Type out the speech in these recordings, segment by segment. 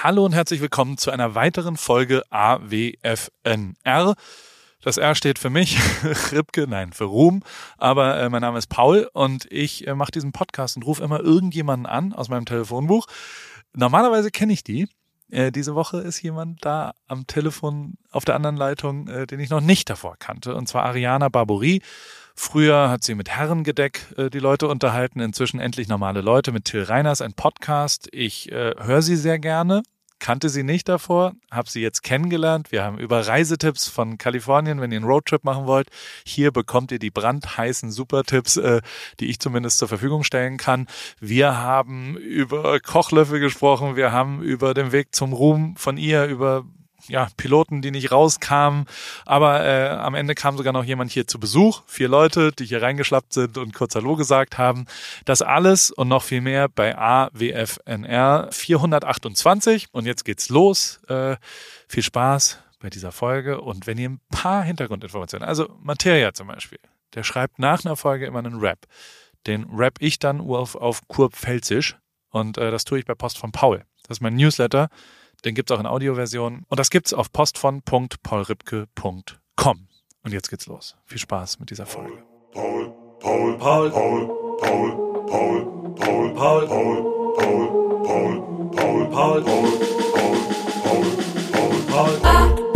Hallo und herzlich willkommen zu einer weiteren Folge AWFNR. Das R steht für mich, Ripke, nein, für Ruhm. Aber äh, mein Name ist Paul und ich äh, mache diesen Podcast und rufe immer irgendjemanden an aus meinem Telefonbuch. Normalerweise kenne ich die. Äh, diese Woche ist jemand da am Telefon auf der anderen Leitung, äh, den ich noch nicht davor kannte. Und zwar Ariana Barbouri. Früher hat sie mit Herrengedeck äh, die Leute unterhalten, inzwischen endlich normale Leute mit Till Reiners, ein Podcast. Ich äh, höre sie sehr gerne, kannte sie nicht davor, habe sie jetzt kennengelernt. Wir haben über Reisetipps von Kalifornien, wenn ihr einen Roadtrip machen wollt. Hier bekommt ihr die brandheißen Supertipps, äh, die ich zumindest zur Verfügung stellen kann. Wir haben über Kochlöffel gesprochen, wir haben über den Weg zum Ruhm von ihr, über ja, Piloten, die nicht rauskamen. Aber äh, am Ende kam sogar noch jemand hier zu Besuch. Vier Leute, die hier reingeschlappt sind und kurz Hallo gesagt haben. Das alles und noch viel mehr bei AWFNR 428. Und jetzt geht's los. Äh, viel Spaß bei dieser Folge. Und wenn ihr ein paar Hintergrundinformationen, also Materia zum Beispiel, der schreibt nach einer Folge immer einen Rap. Den rap ich dann auf, auf Kurpfälzisch. Und äh, das tue ich bei Post von Paul. Das ist mein Newsletter den gibt es auch in Audioversion. Und das gibt's auf postvon.paulripke.com. Und jetzt geht's los. Viel Spaß mit dieser Folge. Paul, Paul, Paul, Paul, Paul, Paul, Paul, Paul, Paul, Paul, Paul, Paul, Paul, Paul, Paul, Paul, Paul, Paul, Paul.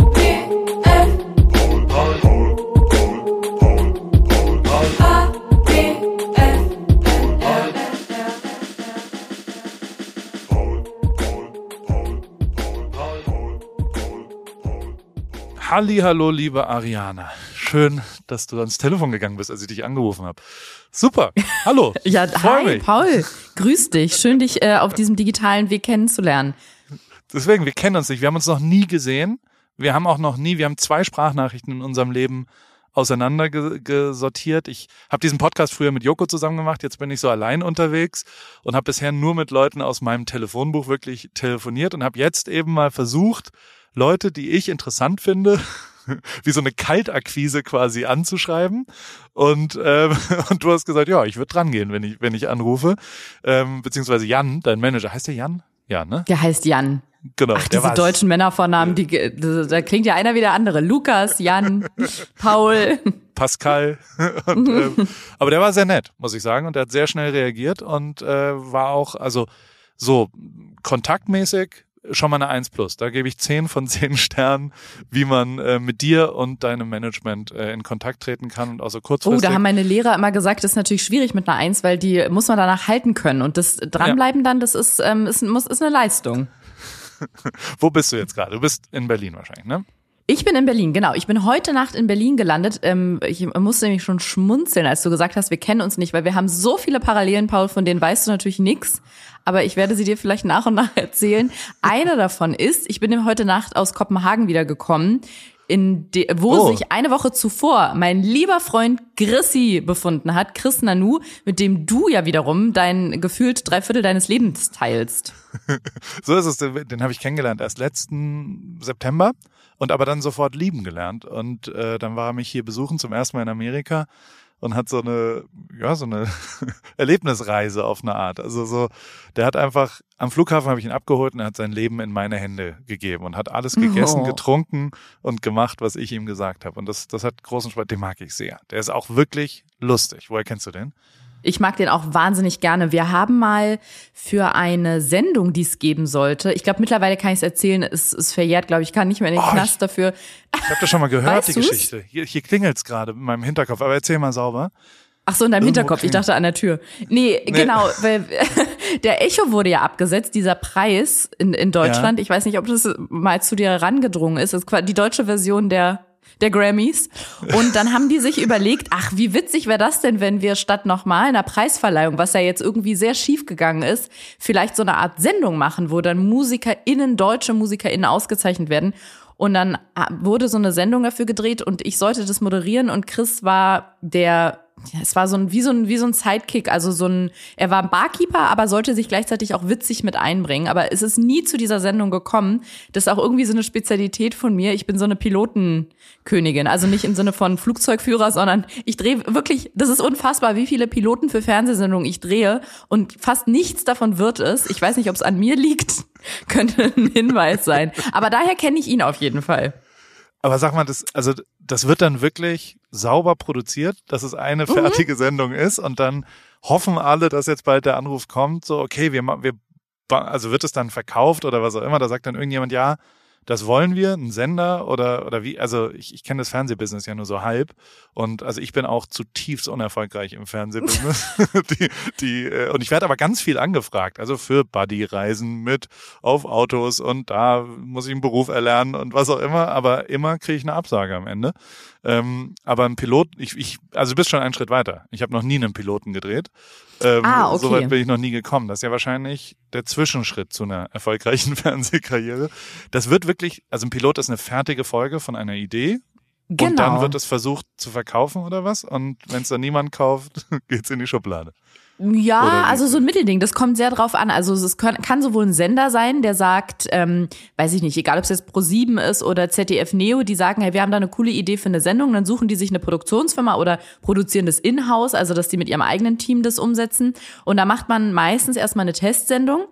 Hallo, liebe Ariana. Schön, dass du ans Telefon gegangen bist, als ich dich angerufen habe. Super. Hallo. ja, hi, mich. Paul. Grüß dich. Schön, dich äh, auf diesem digitalen Weg kennenzulernen. Deswegen, wir kennen uns nicht. Wir haben uns noch nie gesehen. Wir haben auch noch nie, wir haben zwei Sprachnachrichten in unserem Leben auseinandergesortiert. Ich habe diesen Podcast früher mit Joko zusammen gemacht, jetzt bin ich so allein unterwegs und habe bisher nur mit Leuten aus meinem Telefonbuch wirklich telefoniert und habe jetzt eben mal versucht, Leute, die ich interessant finde, wie so eine Kaltakquise quasi anzuschreiben. Und, ähm, und du hast gesagt, ja, ich würde dran gehen, wenn ich, wenn ich anrufe. Ähm, beziehungsweise Jan, dein Manager, heißt der Jan? Ja, ne? Der heißt Jan. Genau. Ach, diese deutschen Männervornamen, die, da klingt ja einer wie der andere. Lukas, Jan, Paul. Pascal. und, ähm, aber der war sehr nett, muss ich sagen. Und der hat sehr schnell reagiert und äh, war auch, also so kontaktmäßig schon mal eine 1 plus. Da gebe ich 10 von 10 Sternen, wie man äh, mit dir und deinem Management äh, in Kontakt treten kann und auch so kurzfristig. Oh, da haben meine Lehrer immer gesagt, das ist natürlich schwierig mit einer 1, weil die muss man danach halten können. Und das Dranbleiben ja. dann, das ist, ähm, ist, muss, ist eine Leistung. Wo bist du jetzt gerade? Du bist in Berlin wahrscheinlich, ne? Ich bin in Berlin, genau. Ich bin heute Nacht in Berlin gelandet. Ähm, ich musste nämlich schon schmunzeln, als du gesagt hast, wir kennen uns nicht, weil wir haben so viele Parallelen, Paul, von denen weißt du natürlich nichts. Aber ich werde sie dir vielleicht nach und nach erzählen. Eine davon ist, ich bin heute Nacht aus Kopenhagen wiedergekommen in de, wo oh. sich eine Woche zuvor mein lieber Freund Chrissy befunden hat, Chris Nanu, mit dem du ja wiederum dein gefühlt drei Viertel deines Lebens teilst. so ist es, den habe ich kennengelernt erst letzten September und aber dann sofort lieben gelernt. Und äh, dann war er mich hier besuchen zum ersten Mal in Amerika und hat so eine, ja, so eine Erlebnisreise auf eine Art. Also so, der hat einfach, am Flughafen habe ich ihn abgeholt und er hat sein Leben in meine Hände gegeben und hat alles gegessen, oh. getrunken und gemacht, was ich ihm gesagt habe. Und das, das hat großen Spaß, den mag ich sehr. Der ist auch wirklich lustig. Woher kennst du den? Ich mag den auch wahnsinnig gerne. Wir haben mal für eine Sendung, die es geben sollte, ich glaube mittlerweile kann ich es erzählen, es ist verjährt, glaube ich, kann nicht mehr in den oh, Knast ich, dafür. Ich habe das schon mal gehört, weißt die du's? Geschichte. Hier, hier klingelt's gerade in meinem Hinterkopf, aber erzähl mal sauber. Ach so, in deinem Irgendwo Hinterkopf. Ich dachte an der Tür. Nee, nee. genau, weil der Echo wurde ja abgesetzt, dieser Preis in, in Deutschland. Ja. Ich weiß nicht, ob das mal zu dir herangedrungen ist. Das ist die deutsche Version der der Grammys. Und dann haben die sich überlegt, ach, wie witzig wäre das denn, wenn wir statt nochmal einer Preisverleihung, was ja jetzt irgendwie sehr schief gegangen ist, vielleicht so eine Art Sendung machen, wo dann MusikerInnen, deutsche MusikerInnen ausgezeichnet werden. Und dann wurde so eine Sendung dafür gedreht und ich sollte das moderieren und Chris war der ja, es war so ein wie so ein wie so ein Sidekick, also so ein er war Barkeeper, aber sollte sich gleichzeitig auch witzig mit einbringen, aber es ist nie zu dieser Sendung gekommen. Das ist auch irgendwie so eine Spezialität von mir. Ich bin so eine Pilotenkönigin, also nicht im Sinne von Flugzeugführer, sondern ich drehe wirklich, das ist unfassbar, wie viele Piloten für Fernsehsendungen ich drehe und fast nichts davon wird es. Ich weiß nicht, ob es an mir liegt, könnte ein Hinweis sein, aber daher kenne ich ihn auf jeden Fall. Aber sag mal, das, also das wird dann wirklich sauber produziert, dass es eine mhm. fertige mhm. Sendung ist und dann hoffen alle, dass jetzt bald der Anruf kommt, so, okay, wir, wir, also wird es dann verkauft oder was auch immer, da sagt dann irgendjemand, ja, das wollen wir, ein Sender oder, oder wie, also ich, ich kenne das Fernsehbusiness ja nur so halb und also ich bin auch zutiefst unerfolgreich im Fernsehbusiness. die, die, äh, und ich werde aber ganz viel angefragt, also für Buddy-Reisen mit auf Autos und da muss ich einen Beruf erlernen und was auch immer, aber immer kriege ich eine Absage am Ende. Ähm, aber ein Pilot, ich, ich, also du bist schon einen Schritt weiter. Ich habe noch nie einen Piloten gedreht. Ähm, ah, okay. Soweit bin ich noch nie gekommen. Das ist ja wahrscheinlich der Zwischenschritt zu einer erfolgreichen Fernsehkarriere. Das wird wirklich, also ein Pilot ist eine fertige Folge von einer Idee. Genau. Und dann genau. wird es versucht zu verkaufen oder was? Und wenn es dann niemand kauft, geht's in die Schublade. Ja, also so ein Mittelding, das kommt sehr drauf an. Also es kann, kann sowohl ein Sender sein, der sagt, ähm, weiß ich nicht, egal ob es jetzt Pro7 ist oder ZDF Neo, die sagen, hey, wir haben da eine coole Idee für eine Sendung, dann suchen die sich eine Produktionsfirma oder produzieren das in-house, also dass die mit ihrem eigenen Team das umsetzen. Und da macht man meistens erstmal eine Testsendung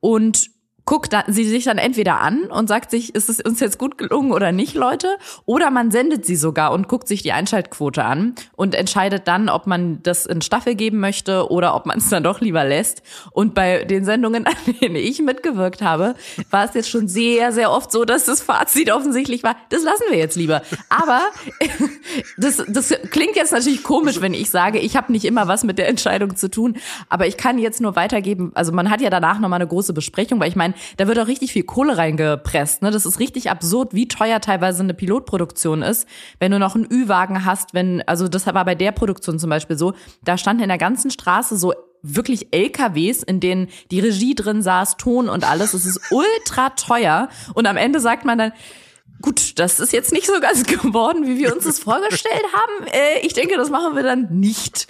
und guckt sie sich dann entweder an und sagt sich, ist es uns jetzt gut gelungen oder nicht, Leute? Oder man sendet sie sogar und guckt sich die Einschaltquote an und entscheidet dann, ob man das in Staffel geben möchte oder ob man es dann doch lieber lässt. Und bei den Sendungen, an denen ich mitgewirkt habe, war es jetzt schon sehr, sehr oft so, dass das Fazit offensichtlich war, das lassen wir jetzt lieber. Aber das, das klingt jetzt natürlich komisch, wenn ich sage, ich habe nicht immer was mit der Entscheidung zu tun. Aber ich kann jetzt nur weitergeben, also man hat ja danach nochmal eine große Besprechung, weil ich meine, da wird auch richtig viel Kohle reingepresst. Ne? Das ist richtig absurd, wie teuer teilweise eine Pilotproduktion ist, wenn du noch einen Ü-Wagen hast, wenn, also das war bei der Produktion zum Beispiel so, da standen in der ganzen Straße so wirklich LKWs, in denen die Regie drin saß, Ton und alles. Es ist ultra teuer. Und am Ende sagt man dann, gut, das ist jetzt nicht so ganz geworden, wie wir uns das vorgestellt haben. Äh, ich denke, das machen wir dann nicht.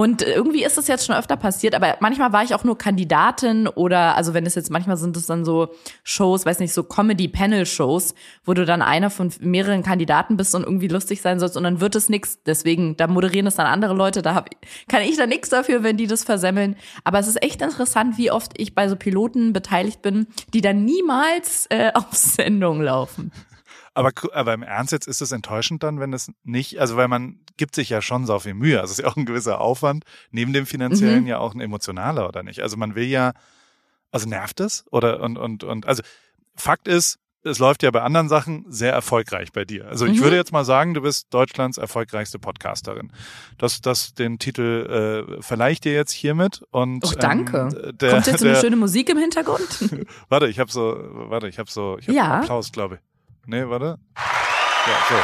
Und irgendwie ist das jetzt schon öfter passiert, aber manchmal war ich auch nur Kandidatin oder, also wenn es jetzt, manchmal sind es dann so Shows, weiß nicht, so Comedy-Panel-Shows, wo du dann einer von mehreren Kandidaten bist und irgendwie lustig sein sollst und dann wird es nix. Deswegen, da moderieren es dann andere Leute, da hab, kann ich da nichts dafür, wenn die das versemmeln. Aber es ist echt interessant, wie oft ich bei so Piloten beteiligt bin, die dann niemals äh, auf Sendung laufen. Aber, aber im Ernst jetzt ist es enttäuschend dann, wenn es nicht, also weil man gibt sich ja schon so viel Mühe. Also es ist ja auch ein gewisser Aufwand, neben dem finanziellen mhm. ja auch ein emotionaler, oder nicht? Also man will ja, also nervt es? Oder und, und, und, also Fakt ist, es läuft ja bei anderen Sachen sehr erfolgreich bei dir. Also ich mhm. würde jetzt mal sagen, du bist Deutschlands erfolgreichste Podcasterin. Das, das den Titel äh, verleihe ich dir jetzt hiermit und oh, danke. Ähm, der, Kommt jetzt so eine schöne Musik im Hintergrund? warte, ich habe so, warte, ich habe so, ich habe ja. Applaus, glaube ich. Nee, warte. Ja, so.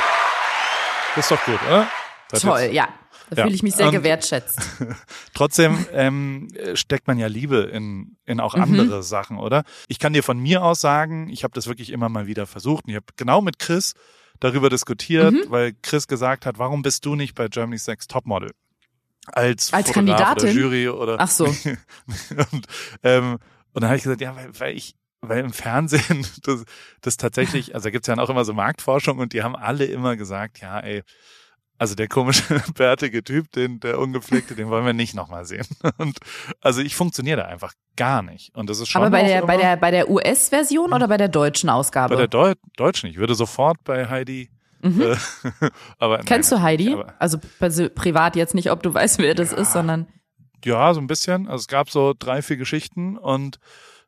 Das ist doch gut, oder? Das Toll, jetzt. ja. Da ja. fühle ich mich sehr Und gewertschätzt. Trotzdem ähm, steckt man ja Liebe in, in auch andere mhm. Sachen, oder? Ich kann dir von mir aus sagen, ich habe das wirklich immer mal wieder versucht. Und ich habe genau mit Chris darüber diskutiert, mhm. weil Chris gesagt hat, warum bist du nicht bei Germany's Next Topmodel? Als, als Kandidatin? oder Jury oder Ach so. und, ähm, und dann habe ich gesagt, ja, weil, weil ich weil im Fernsehen das, das tatsächlich, also da gibt's ja auch immer so Marktforschung und die haben alle immer gesagt, ja, ey, also der komische, bärtige Typ, den, der ungepflegte, den wollen wir nicht nochmal sehen. Und also ich funktioniere da einfach gar nicht. Und das ist schon. Aber bei der, bei der, bei der US-Version oder bei der deutschen Ausgabe? Bei der Deu deutschen. Ich würde sofort bei Heidi Mhm. Äh, aber, Kennst nein, du Heidi? Aber, also privat jetzt nicht, ob du weißt, wer das ja, ist, sondern. Ja, so ein bisschen. Also es gab so drei, vier Geschichten und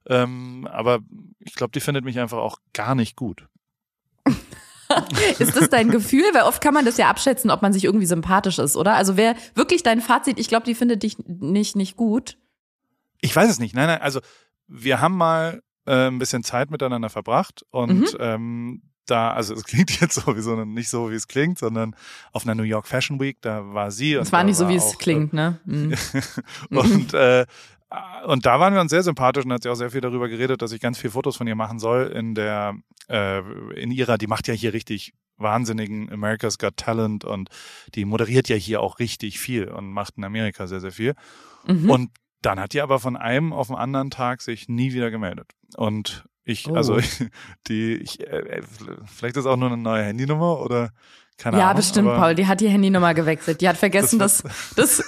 ähm, aber ich glaube, die findet mich einfach auch gar nicht gut. ist das dein Gefühl? Weil oft kann man das ja abschätzen, ob man sich irgendwie sympathisch ist, oder? Also wer wirklich dein Fazit, ich glaube, die findet dich nicht, nicht gut. Ich weiß es nicht. Nein, nein, also wir haben mal äh, ein bisschen Zeit miteinander verbracht und mhm. ähm, da, also es klingt jetzt sowieso nicht so, wie es klingt, sondern auf einer New York Fashion Week, da war sie. Es war nicht so, wie es klingt, ne? Mhm. und äh, und da waren wir uns sehr sympathisch und hat sie auch sehr viel darüber geredet, dass ich ganz viel Fotos von ihr machen soll in der, äh, in ihrer, die macht ja hier richtig wahnsinnigen America's Got Talent und die moderiert ja hier auch richtig viel und macht in Amerika sehr, sehr viel. Mhm. Und dann hat die aber von einem auf den anderen Tag sich nie wieder gemeldet. Und ich, also oh. also die, ich, äh, vielleicht ist auch nur eine neue Handynummer oder keine ja, Ahnung, bestimmt, Paul. Die hat die Handynummer gewechselt. Die hat vergessen, das, das,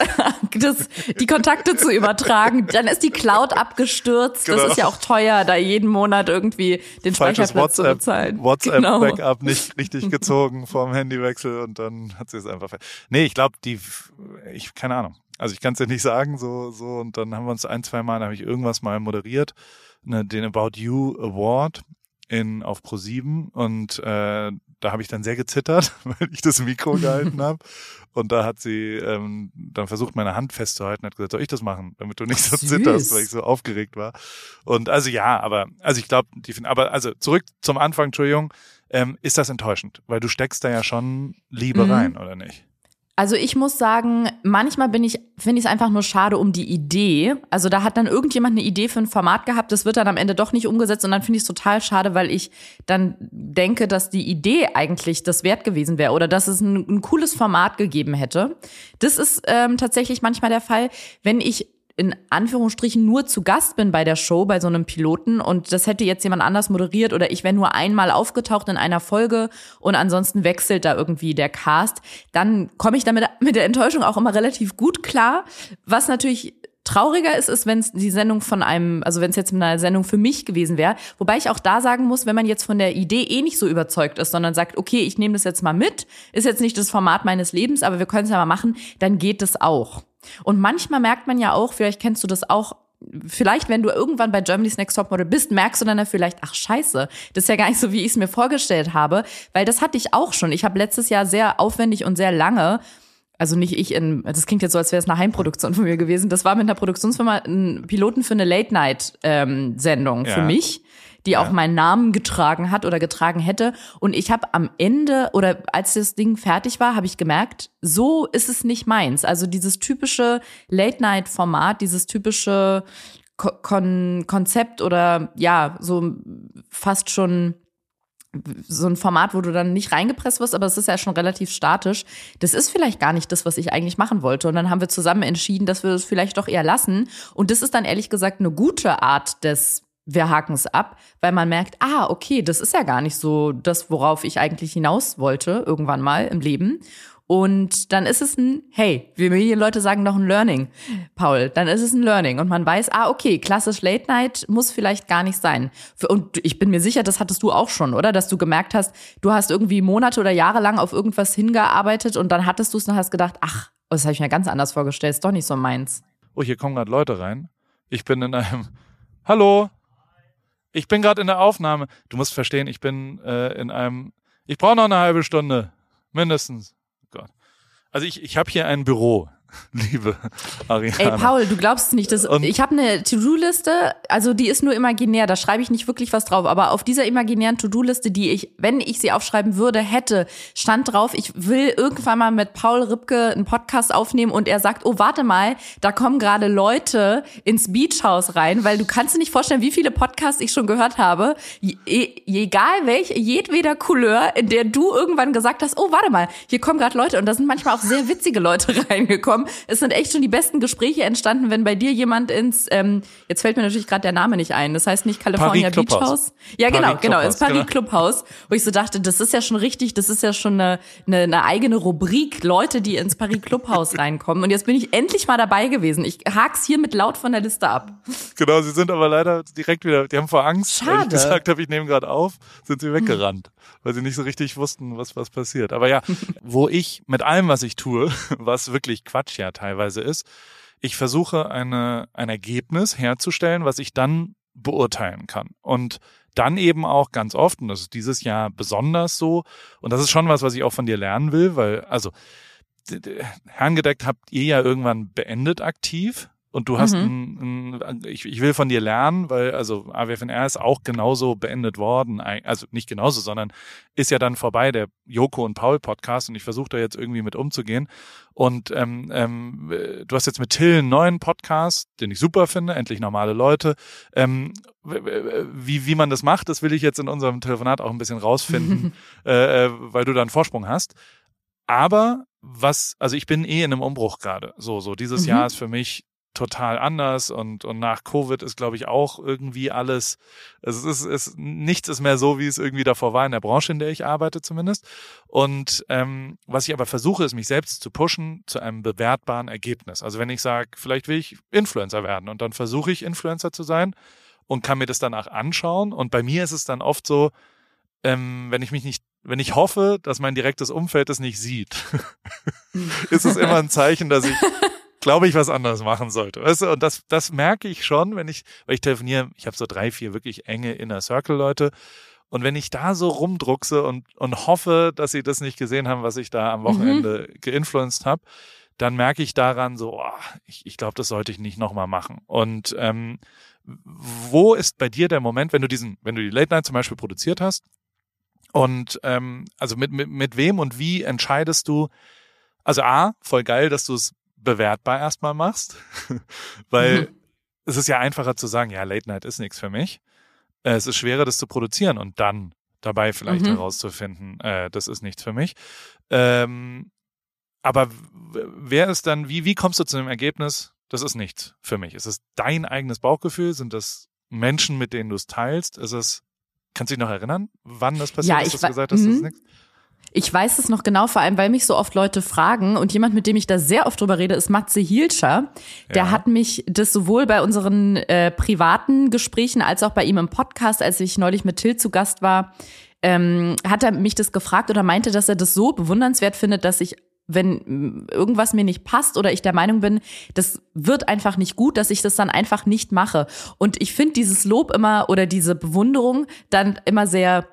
das, die Kontakte zu übertragen. Dann ist die Cloud abgestürzt. Genau. Das ist ja auch teuer, da jeden Monat irgendwie den Falsches Speicherplatz WhatsApp, zu bezahlen. WhatsApp-Backup genau. nicht richtig gezogen vorm Handywechsel und dann hat sie es einfach. Nee, ich glaube, die, ich, keine Ahnung. Also ich kann es ja nicht sagen, so, so, und dann haben wir uns ein, zwei Mal, habe ich irgendwas mal moderiert, ne, den About You Award in auf Pro7 und äh, da habe ich dann sehr gezittert, weil ich das Mikro gehalten habe. Und da hat sie ähm, dann versucht, meine Hand festzuhalten, hat gesagt, soll ich das machen, damit du nicht so Süß. zitterst, weil ich so aufgeregt war. Und also ja, aber also ich glaube, die finden, aber also zurück zum Anfang, Entschuldigung, ähm, ist das enttäuschend, weil du steckst da ja schon Liebe mhm. rein, oder nicht? Also ich muss sagen, manchmal bin ich, finde ich es einfach nur schade um die Idee. Also da hat dann irgendjemand eine Idee für ein Format gehabt, das wird dann am Ende doch nicht umgesetzt und dann finde ich es total schade, weil ich dann denke, dass die Idee eigentlich das wert gewesen wäre oder dass es ein, ein cooles Format gegeben hätte. Das ist ähm, tatsächlich manchmal der Fall, wenn ich in Anführungsstrichen nur zu Gast bin bei der Show, bei so einem Piloten und das hätte jetzt jemand anders moderiert oder ich wäre nur einmal aufgetaucht in einer Folge und ansonsten wechselt da irgendwie der Cast, dann komme ich damit mit der Enttäuschung auch immer relativ gut klar. Was natürlich trauriger ist, ist, wenn es die Sendung von einem, also wenn es jetzt eine Sendung für mich gewesen wäre. Wobei ich auch da sagen muss, wenn man jetzt von der Idee eh nicht so überzeugt ist, sondern sagt, okay, ich nehme das jetzt mal mit, ist jetzt nicht das Format meines Lebens, aber wir können es ja mal machen, dann geht es auch. Und manchmal merkt man ja auch, vielleicht kennst du das auch, vielleicht, wenn du irgendwann bei Germany's Next Topmodel bist, merkst du dann ja vielleicht, ach scheiße, das ist ja gar nicht so, wie ich es mir vorgestellt habe, weil das hatte ich auch schon. Ich habe letztes Jahr sehr aufwendig und sehr lange also nicht ich in, das klingt jetzt so, als wäre es eine Heimproduktion von mir gewesen. Das war mit einer Produktionsfirma ein Piloten für eine Late-Night-Sendung ähm, für mich die ja. auch meinen Namen getragen hat oder getragen hätte. Und ich habe am Ende oder als das Ding fertig war, habe ich gemerkt, so ist es nicht meins. Also dieses typische Late-Night-Format, dieses typische Kon Konzept oder ja, so fast schon so ein Format, wo du dann nicht reingepresst wirst, aber es ist ja schon relativ statisch. Das ist vielleicht gar nicht das, was ich eigentlich machen wollte. Und dann haben wir zusammen entschieden, dass wir das vielleicht doch eher lassen. Und das ist dann ehrlich gesagt eine gute Art des wir haken es ab, weil man merkt, ah, okay, das ist ja gar nicht so das, worauf ich eigentlich hinaus wollte, irgendwann mal im Leben. Und dann ist es ein, hey, wie Medienleute sagen noch ein Learning, Paul, dann ist es ein Learning. Und man weiß, ah, okay, klassisch Late Night muss vielleicht gar nicht sein. Und ich bin mir sicher, das hattest du auch schon, oder? Dass du gemerkt hast, du hast irgendwie Monate oder Jahre lang auf irgendwas hingearbeitet und dann hattest du es und hast gedacht, ach, das habe ich mir ganz anders vorgestellt, ist doch nicht so meins. Oh, hier kommen gerade Leute rein. Ich bin in einem, hallo, ich bin gerade in der Aufnahme. Du musst verstehen, ich bin äh, in einem. Ich brauche noch eine halbe Stunde. Mindestens. Gott. Also ich, ich habe hier ein Büro. liebe Ariane. Ey, Paul, du glaubst es nicht. Das, ich habe eine To-Do-Liste, also die ist nur imaginär, da schreibe ich nicht wirklich was drauf. Aber auf dieser imaginären To-Do-Liste, die ich, wenn ich sie aufschreiben würde, hätte, stand drauf, ich will irgendwann mal mit Paul Ripke einen Podcast aufnehmen und er sagt, oh, warte mal, da kommen gerade Leute ins Beachhaus rein, weil du kannst dir nicht vorstellen, wie viele Podcasts ich schon gehört habe, je, egal welche, jedweder Couleur, in der du irgendwann gesagt hast, oh, warte mal, hier kommen gerade Leute und da sind manchmal auch sehr witzige Leute reingekommen haben. Es sind echt schon die besten Gespräche entstanden, wenn bei dir jemand ins, ähm, jetzt fällt mir natürlich gerade der Name nicht ein, das heißt nicht California Paris Beach House. Ja, genau, Paris genau, ins Paris genau. Clubhaus, wo ich so dachte, das ist ja schon richtig, das ist ja schon eine, eine, eine eigene Rubrik, Leute, die ins Paris Clubhaus reinkommen. Und jetzt bin ich endlich mal dabei gewesen. Ich hak's hier mit laut von der Liste ab. Genau, sie sind aber leider direkt wieder, die haben vor Angst, Schade. weil ich gesagt habe, ich nehme gerade auf, sind sie weggerannt, weil sie nicht so richtig wussten, was was passiert. Aber ja, wo ich mit allem, was ich tue, was wirklich Quatsch Quatsch ja teilweise ist. Ich versuche eine, ein Ergebnis herzustellen, was ich dann beurteilen kann. Und dann eben auch ganz oft, und das ist dieses Jahr besonders so, und das ist schon was, was ich auch von dir lernen will, weil, also, Herrngedeckt habt ihr ja irgendwann beendet aktiv. Und du hast mhm. ein, ein, ich, ich will von dir lernen, weil also AWFNR ist auch genauso beendet worden, also nicht genauso, sondern ist ja dann vorbei, der Joko und Paul Podcast und ich versuche da jetzt irgendwie mit umzugehen. Und ähm, ähm, du hast jetzt mit Till einen neuen Podcast, den ich super finde, endlich normale Leute. Ähm, wie, wie man das macht, das will ich jetzt in unserem Telefonat auch ein bisschen rausfinden, äh, äh, weil du da einen Vorsprung hast. Aber was, also ich bin eh in einem Umbruch gerade. So, so dieses mhm. Jahr ist für mich total anders und, und nach Covid ist, glaube ich, auch irgendwie alles, es ist, es, nichts ist mehr so, wie es irgendwie davor war in der Branche, in der ich arbeite zumindest. Und ähm, was ich aber versuche, ist, mich selbst zu pushen zu einem bewertbaren Ergebnis. Also wenn ich sage, vielleicht will ich Influencer werden und dann versuche ich Influencer zu sein und kann mir das danach anschauen. Und bei mir ist es dann oft so, ähm, wenn ich mich nicht wenn ich hoffe, dass mein direktes Umfeld es nicht sieht, ist es immer ein Zeichen, dass ich glaube ich, was anderes machen sollte. Weißt du? Und das, das merke ich schon, wenn ich, weil ich telefoniere, ich habe so drei, vier wirklich enge Inner Circle Leute. Und wenn ich da so rumdruckse und, und hoffe, dass sie das nicht gesehen haben, was ich da am Wochenende mhm. geinfluenced habe, dann merke ich daran so, oh, ich, ich glaube, das sollte ich nicht nochmal machen. Und ähm, wo ist bei dir der Moment, wenn du diesen, wenn du die Late Night zum Beispiel produziert hast? Und ähm, also mit, mit, mit wem und wie entscheidest du, also A, voll geil, dass du es bewertbar erstmal machst, weil mhm. es ist ja einfacher zu sagen, ja, Late Night ist nichts für mich. Äh, es ist schwerer, das zu produzieren und dann dabei vielleicht mhm. herauszufinden, äh, das ist nichts für mich. Ähm, aber wer ist dann, wie, wie kommst du zu dem Ergebnis, das ist nichts für mich? Ist es dein eigenes Bauchgefühl? Sind das Menschen, mit denen du es teilst? Ist es, kannst du dich noch erinnern, wann das passiert ja, ist, dass du gesagt hast, das ist mhm. nichts? Ich weiß es noch genau, vor allem, weil mich so oft Leute fragen und jemand, mit dem ich da sehr oft drüber rede, ist Matze Hielscher. Der ja. hat mich das sowohl bei unseren äh, privaten Gesprächen als auch bei ihm im Podcast, als ich neulich mit Till zu Gast war, ähm, hat er mich das gefragt oder meinte, dass er das so bewundernswert findet, dass ich wenn irgendwas mir nicht passt oder ich der Meinung bin, das wird einfach nicht gut, dass ich das dann einfach nicht mache. Und ich finde dieses Lob immer oder diese Bewunderung dann immer sehr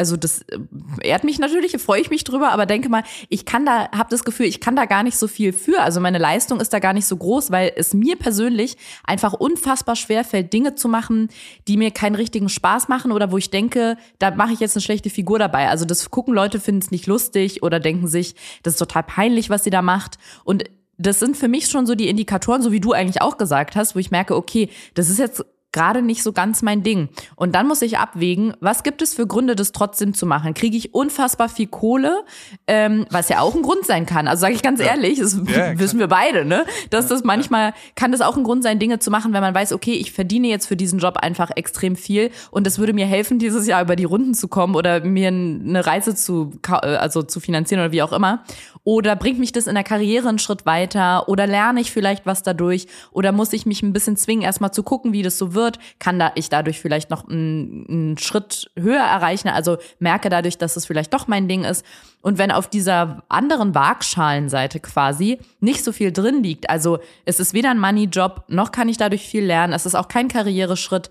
also das äh, ehrt mich natürlich, freue ich mich drüber, aber denke mal, ich kann da, habe das Gefühl, ich kann da gar nicht so viel für. Also meine Leistung ist da gar nicht so groß, weil es mir persönlich einfach unfassbar schwer fällt, Dinge zu machen, die mir keinen richtigen Spaß machen oder wo ich denke, da mache ich jetzt eine schlechte Figur dabei. Also das gucken Leute, finden es nicht lustig oder denken sich, das ist total peinlich, was sie da macht. Und das sind für mich schon so die Indikatoren, so wie du eigentlich auch gesagt hast, wo ich merke, okay, das ist jetzt gerade nicht so ganz mein Ding. Und dann muss ich abwägen, was gibt es für Gründe, das trotzdem zu machen? Kriege ich unfassbar viel Kohle, ähm, was ja auch ein Grund sein kann. Also sage ich ganz ja. ehrlich, das ja, wissen wir beide, ne? Dass das manchmal kann das auch ein Grund sein, Dinge zu machen, wenn man weiß, okay, ich verdiene jetzt für diesen Job einfach extrem viel und das würde mir helfen, dieses Jahr über die Runden zu kommen oder mir eine Reise zu also zu finanzieren oder wie auch immer. Oder bringt mich das in der Karriere einen Schritt weiter? Oder lerne ich vielleicht was dadurch? Oder muss ich mich ein bisschen zwingen, erstmal zu gucken, wie das so wird? Kann da ich dadurch vielleicht noch einen, einen Schritt höher erreichen? Also merke dadurch, dass es vielleicht doch mein Ding ist. Und wenn auf dieser anderen Waagschalenseite quasi nicht so viel drin liegt, also es ist weder ein Money-Job, noch kann ich dadurch viel lernen, es ist auch kein Karriereschritt,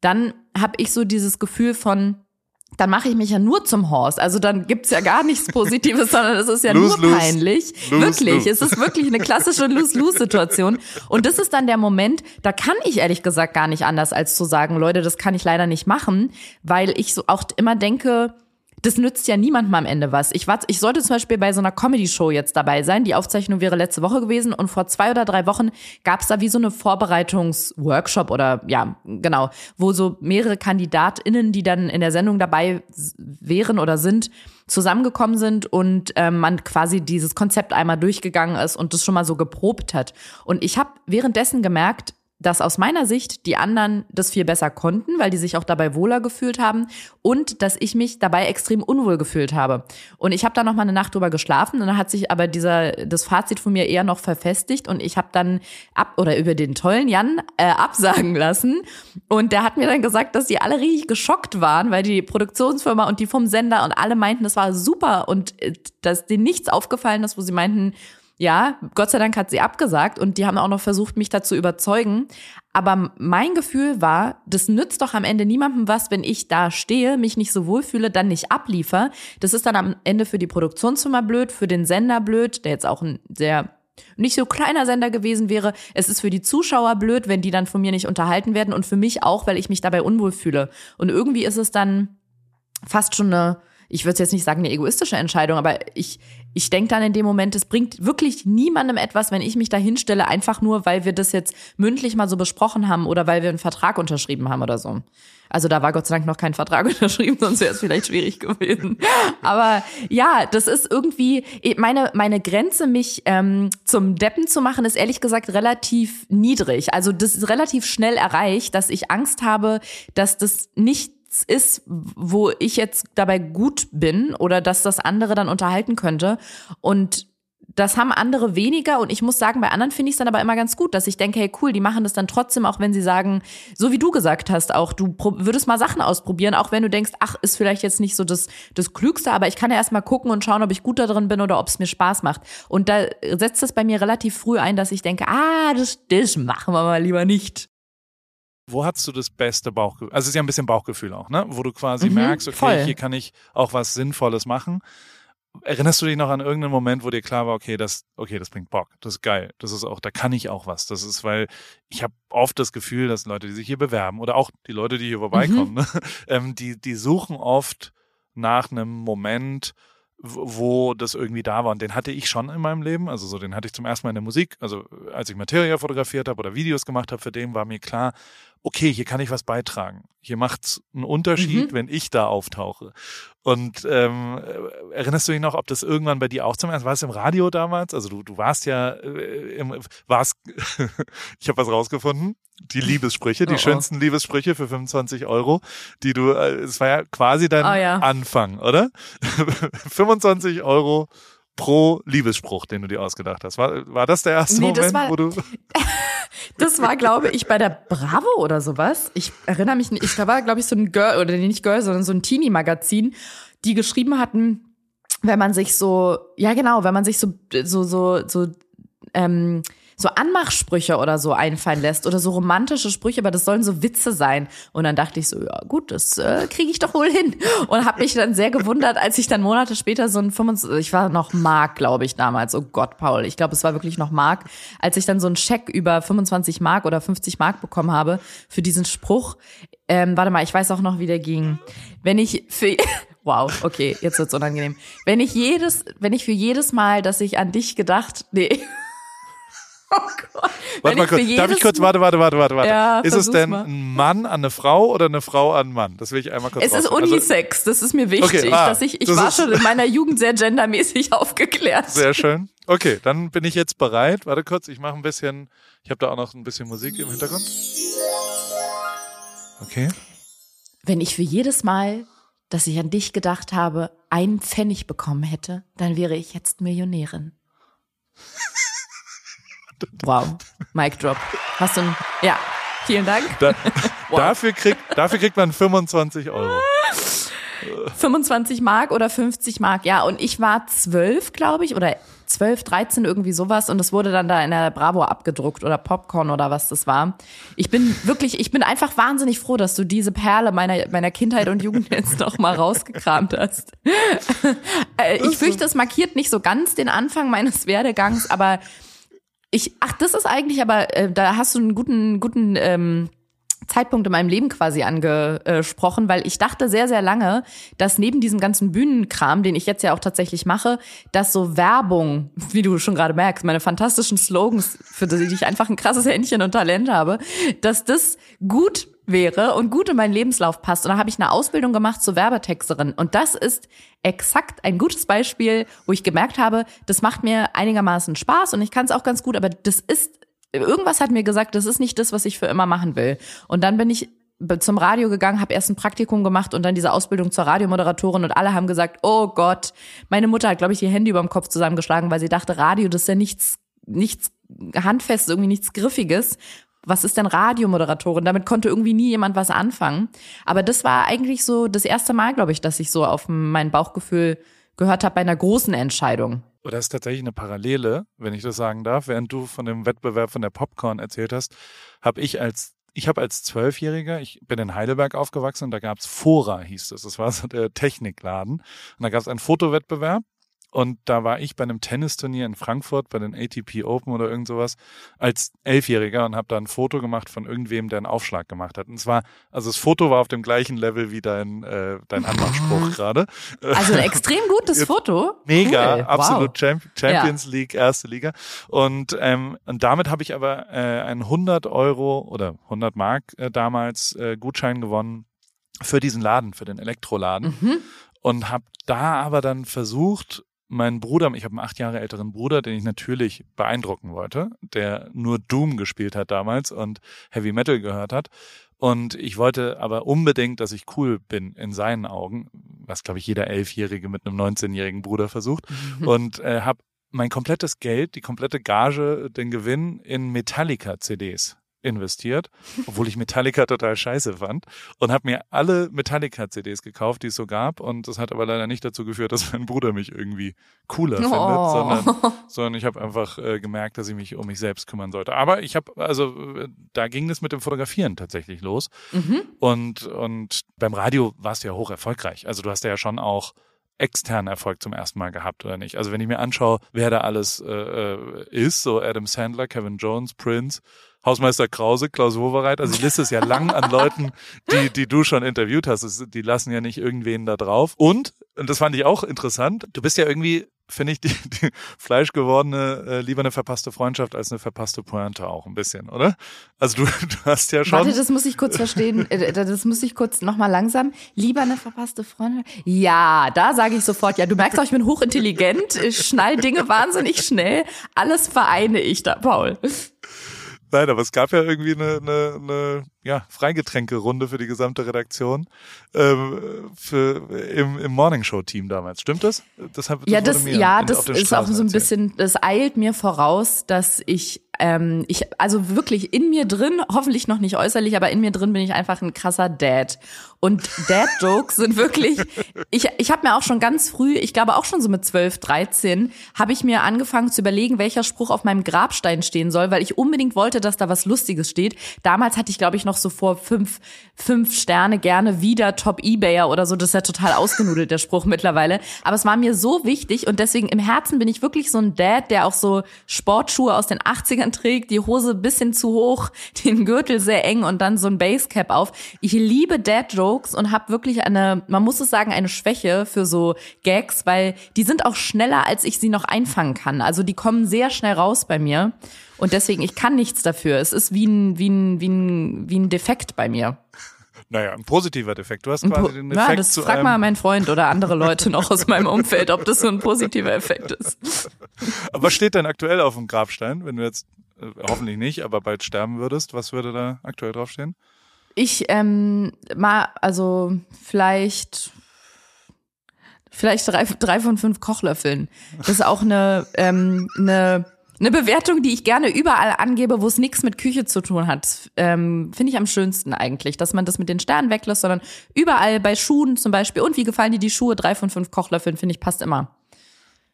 dann habe ich so dieses Gefühl von, dann mache ich mich ja nur zum Horst. Also dann gibt's ja gar nichts Positives, sondern es ist ja lose, nur peinlich. Lose, wirklich, lose. es ist wirklich eine klassische Lose-Lose-Situation. Und das ist dann der Moment, da kann ich ehrlich gesagt gar nicht anders, als zu sagen, Leute, das kann ich leider nicht machen, weil ich so auch immer denke, das nützt ja niemandem am Ende was. Ich, war, ich sollte zum Beispiel bei so einer Comedy-Show jetzt dabei sein. Die Aufzeichnung wäre letzte Woche gewesen und vor zwei oder drei Wochen gab es da wie so eine Vorbereitungsworkshop oder ja, genau, wo so mehrere KandidatInnen, die dann in der Sendung dabei wären oder sind, zusammengekommen sind und ähm, man quasi dieses Konzept einmal durchgegangen ist und das schon mal so geprobt hat. Und ich habe währenddessen gemerkt, dass aus meiner Sicht die anderen das viel besser konnten, weil die sich auch dabei wohler gefühlt haben und dass ich mich dabei extrem unwohl gefühlt habe. Und ich habe da noch mal eine Nacht drüber geschlafen und dann hat sich aber dieser das Fazit von mir eher noch verfestigt und ich habe dann ab oder über den tollen Jan äh, absagen lassen und der hat mir dann gesagt, dass die alle richtig geschockt waren, weil die Produktionsfirma und die vom Sender und alle meinten, das war super und äh, dass denen nichts aufgefallen ist, wo sie meinten, ja, Gott sei Dank hat sie abgesagt und die haben auch noch versucht, mich dazu überzeugen. Aber mein Gefühl war, das nützt doch am Ende niemandem was, wenn ich da stehe, mich nicht so wohlfühle, dann nicht abliefer. Das ist dann am Ende für die Produktionsfirma blöd, für den Sender blöd, der jetzt auch ein sehr nicht so kleiner Sender gewesen wäre. Es ist für die Zuschauer blöd, wenn die dann von mir nicht unterhalten werden und für mich auch, weil ich mich dabei unwohl fühle. Und irgendwie ist es dann fast schon eine, ich würde jetzt nicht sagen eine egoistische Entscheidung, aber ich, ich denke dann in dem Moment, es bringt wirklich niemandem etwas, wenn ich mich da hinstelle, einfach nur, weil wir das jetzt mündlich mal so besprochen haben oder weil wir einen Vertrag unterschrieben haben oder so. Also da war Gott sei Dank noch kein Vertrag unterschrieben, sonst wäre es vielleicht schwierig gewesen. Aber ja, das ist irgendwie meine meine Grenze, mich ähm, zum Deppen zu machen, ist ehrlich gesagt relativ niedrig. Also das ist relativ schnell erreicht, dass ich Angst habe, dass das nicht ist, wo ich jetzt dabei gut bin oder dass das andere dann unterhalten könnte. Und das haben andere weniger und ich muss sagen, bei anderen finde ich es dann aber immer ganz gut, dass ich denke, hey cool, die machen das dann trotzdem, auch wenn sie sagen, so wie du gesagt hast, auch du würdest mal Sachen ausprobieren, auch wenn du denkst, ach, ist vielleicht jetzt nicht so das, das Klügste, aber ich kann ja erstmal gucken und schauen, ob ich gut da drin bin oder ob es mir Spaß macht. Und da setzt es bei mir relativ früh ein, dass ich denke, ah, das, das machen wir mal lieber nicht. Wo hast du das beste Bauchgefühl? Also es ist ja ein bisschen Bauchgefühl auch, ne? Wo du quasi mhm, merkst, okay, voll. hier kann ich auch was Sinnvolles machen. Erinnerst du dich noch an irgendeinen Moment, wo dir klar war, okay, das, okay, das bringt Bock, das ist geil, das ist auch, da kann ich auch was. Das ist, weil ich habe oft das Gefühl, dass Leute, die sich hier bewerben oder auch die Leute, die hier vorbeikommen, mhm. ne, ähm, die, die suchen oft nach einem Moment, wo das irgendwie da war. Und den hatte ich schon in meinem Leben. Also so, den hatte ich zum ersten Mal in der Musik. Also als ich Materia fotografiert habe oder Videos gemacht habe, für den war mir klar, okay, hier kann ich was beitragen. Hier macht's einen Unterschied, mhm. wenn ich da auftauche. Und ähm, erinnerst du dich noch, ob das irgendwann bei dir auch zum ersten war es im Radio damals? Also du, du warst ja äh, im, warst ich habe was rausgefunden, die Liebessprüche, die oh, oh. schönsten Liebessprüche für 25 Euro, die du, äh, es war ja quasi dein oh, ja. Anfang, oder? 25 Euro pro Liebesspruch, den du dir ausgedacht hast. War, war das der erste nee, Moment, war, wo du Das war, glaube ich, bei der Bravo oder sowas. Ich erinnere mich nicht. Ich da war, glaube ich, so ein Girl, oder nicht Girl, sondern so ein Teenie-Magazin, die geschrieben hatten, wenn man sich so, ja genau, wenn man sich so, so, so, so, ähm, so Anmachsprüche oder so einfallen lässt oder so romantische Sprüche, aber das sollen so Witze sein. Und dann dachte ich so, ja gut, das äh, kriege ich doch wohl hin. Und habe mich dann sehr gewundert, als ich dann Monate später so ein 25, ich war noch Mark, glaube ich, damals. Oh Gott, Paul, ich glaube, es war wirklich noch Mark, als ich dann so einen Scheck über 25 Mark oder 50 Mark bekommen habe für diesen Spruch. Ähm, warte mal, ich weiß auch noch, wie der ging. Wenn ich für Wow, okay, jetzt wird's unangenehm. Wenn ich jedes, wenn ich für jedes Mal, dass ich an dich gedacht, nee, Oh Gott. Warte mal kurz. Darf ich kurz, warte, warte, warte, warte, warte. Ja, ist es denn mal. ein Mann an eine Frau oder eine Frau an einen Mann? Das will ich einmal kurz Es ist also Unisex, das ist mir wichtig. Okay, ah, dass ich ich war schon in meiner Jugend sehr gendermäßig aufgeklärt. Sehr schön. Okay, dann bin ich jetzt bereit. Warte kurz, ich mache ein bisschen, ich habe da auch noch ein bisschen Musik im Hintergrund. Okay. Wenn ich für jedes Mal, dass ich an dich gedacht habe, einen Pfennig bekommen hätte, dann wäre ich jetzt Millionärin. Wow, Mic Drop. Hast du ein, ja, vielen Dank. Da, wow. dafür, kriegt, dafür kriegt man 25 Euro. 25 Mark oder 50 Mark, ja. Und ich war zwölf, glaube ich, oder 12, 13, irgendwie sowas. Und es wurde dann da in der Bravo abgedruckt oder Popcorn oder was das war. Ich bin wirklich, ich bin einfach wahnsinnig froh, dass du diese Perle meiner, meiner Kindheit und Jugend jetzt noch mal rausgekramt hast. Äh, ich fürchte, es markiert nicht so ganz den Anfang meines Werdegangs, aber ich, ach, das ist eigentlich aber, äh, da hast du einen guten, guten ähm, Zeitpunkt in meinem Leben quasi angesprochen, weil ich dachte sehr, sehr lange, dass neben diesem ganzen Bühnenkram, den ich jetzt ja auch tatsächlich mache, dass so Werbung, wie du schon gerade merkst, meine fantastischen Slogans, für die ich einfach ein krasses Händchen und Talent habe, dass das gut wäre und gut in meinen Lebenslauf passt. Und da habe ich eine Ausbildung gemacht zur Werbetexterin. Und das ist exakt ein gutes Beispiel, wo ich gemerkt habe, das macht mir einigermaßen Spaß und ich kann es auch ganz gut, aber das ist, irgendwas hat mir gesagt, das ist nicht das, was ich für immer machen will. Und dann bin ich zum Radio gegangen, habe erst ein Praktikum gemacht und dann diese Ausbildung zur Radiomoderatorin und alle haben gesagt, oh Gott, meine Mutter hat, glaube ich, ihr Handy über dem Kopf zusammengeschlagen, weil sie dachte, Radio, das ist ja nichts, nichts Handfestes, irgendwie nichts Griffiges was ist denn Radiomoderatorin? Damit konnte irgendwie nie jemand was anfangen. Aber das war eigentlich so das erste Mal, glaube ich, dass ich so auf mein Bauchgefühl gehört habe bei einer großen Entscheidung. Oder ist tatsächlich eine Parallele, wenn ich das sagen darf. Während du von dem Wettbewerb von der Popcorn erzählt hast, habe ich als ich habe als Zwölfjähriger, ich bin in Heidelberg aufgewachsen und da gab's Fora, hieß es. Das war so der Technikladen. Und da gab's einen Fotowettbewerb Und da war ich bei einem Tennisturnier in Frankfurt, bei den ATP Open oder irgend sowas, als Elfjähriger und habe da ein Foto gemacht von irgendwem, der einen Aufschlag gemacht hat. Und zwar, also das Foto war auf dem gleichen Level wie dein, äh, dein Anmachspruch gerade. Also ein extrem gutes Foto. Mega, Cool. absolut Wow. Champions League, erste Liga. Und, ähm, und damit habe ich aber äh, einen 100 Euro oder 100 Mark äh, damals äh, Gutschein gewonnen für diesen Laden, für den Elektroladen. Mhm. Und habe da aber dann versucht, meinen Bruder, ich habe einen acht Jahre älteren Bruder, den ich natürlich beeindrucken wollte, der nur Doom gespielt hat damals und Heavy Metal gehört hat. Und ich wollte aber unbedingt, dass ich cool bin in seinen Augen, was glaube ich jeder Elfjährige mit einem 19-jährigen Bruder versucht. Und äh, habe mein komplettes Geld, die komplette Gage, den Gewinn in Metallica-CDs investiert, obwohl ich Metallica total scheiße fand und habe mir alle Metallica-CDs gekauft, die es so gab und das hat aber leider nicht dazu geführt, dass mein Bruder mich irgendwie cooler findet, Oh. sondern, sondern ich habe einfach äh, gemerkt, dass ich mich um mich selbst kümmern sollte. Aber ich habe, also äh, da ging es mit dem Fotografieren tatsächlich los Mhm. und, und beim Radio warst du ja hoch erfolgreich. Also du hast ja schon auch externen Erfolg zum ersten Mal gehabt, oder nicht? Also wenn ich mir anschaue, wer da alles äh, äh, ist, so Adam Sandler, Kevin Jones, Prince, Hausmeister Krause, Klaus Wowereit, also die Liste ist ja lang an Leuten, die, die du schon interviewt hast. Die lassen ja nicht irgendwen da drauf. Und, und das fand ich auch interessant, du bist ja irgendwie, finde ich, die, die fleischgewordene, äh, lieber eine verpasste Freundschaft als eine verpasste Pointe auch ein bisschen, oder? Also du, du hast ja schon. Warte, das muss ich kurz verstehen. Äh, Das muss ich kurz nochmal langsam. Lieber eine verpasste Freundin? Ja, da sage ich sofort, ja, du merkst auch, ich bin hochintelligent, ich schnall Dinge wahnsinnig schnell. Alles vereine ich da, Paul. Nein, aber es gab ja irgendwie eine, eine, eine ja, Freigetränke-Runde für die gesamte Redaktion ähm, für, im, im Morningshow-Team damals. Stimmt das? das, hab, Ja, das, ja, das ist auch so ein bisschen, das eilt mir voraus, dass ich, ähm, ich, also wirklich in mir drin, hoffentlich noch nicht äußerlich, aber in mir drin bin ich einfach ein krasser Dad. Und Dad-Jokes sind wirklich, ich, ich habe mir auch schon ganz früh, ich glaube auch schon so mit 12, 13, habe ich mir angefangen zu überlegen, welcher Spruch auf meinem Grabstein stehen soll, weil ich unbedingt wollte, dass da was Lustiges steht. Damals hatte ich, glaube ich, noch so vor fünf, fünf Sterne gerne wieder Top-Ebayer oder so. Das ist ja total ausgenudelt, der Spruch mittlerweile. Aber es war mir so wichtig und deswegen im Herzen bin ich wirklich so ein Dad, der auch so Sportschuhe aus den 80ern trägt, die Hose bisschen zu hoch, den Gürtel sehr eng und dann so ein Basecap auf. Ich liebe Dad-Jokes und habe wirklich eine, man muss es sagen, eine Schwäche für so Gags, weil die sind auch schneller, als ich sie noch einfangen kann. Also die kommen sehr schnell raus bei mir. Und deswegen, ich kann nichts dafür. Es ist wie ein, wie ein, wie ein, wie ein Defekt bei mir. Naja, ein positiver Defekt. Du hast quasi den ja, Effekt das zu frag mal meinen Freund oder andere Leute noch aus meinem Umfeld, ob das so ein positiver Effekt ist. Aber was steht denn aktuell auf dem Grabstein, wenn du jetzt äh, hoffentlich nicht, aber bald sterben würdest? Was würde da aktuell draufstehen? Ich, ähm, mal, also vielleicht, vielleicht drei, drei von fünf Kochlöffeln. Das ist auch eine, ähm, eine, eine Bewertung, die ich gerne überall angebe, wo es nichts mit Küche zu tun hat. Ähm, Finde ich am schönsten eigentlich, dass man das mit den Sternen weglässt, sondern überall bei Schuhen zum Beispiel. Und wie gefallen dir die Schuhe? Drei von fünf Kochlöffeln, finde ich, passt immer.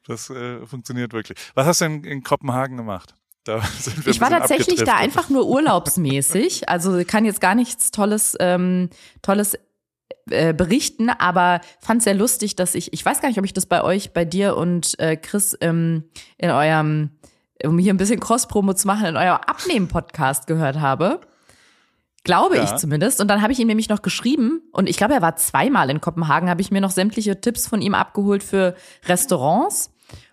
Das äh, funktioniert wirklich. Was hast du denn in Kopenhagen gemacht? Da sind wir Ich war tatsächlich da einfach nur urlaubsmäßig. Also kann jetzt gar nichts Tolles, ähm, Tolles äh, berichten, aber fand sehr lustig, dass ich, ich weiß gar nicht, ob ich das bei euch, bei dir und äh, Chris ähm, in eurem, um hier ein bisschen Cross-Promo zu machen, in eurem Abnehmen-Podcast gehört habe. Glaube Ja. ich zumindest. Und dann habe ich ihm nämlich noch geschrieben, und ich glaube, er war zweimal in Kopenhagen, habe ich mir noch sämtliche Tipps von ihm abgeholt für Restaurants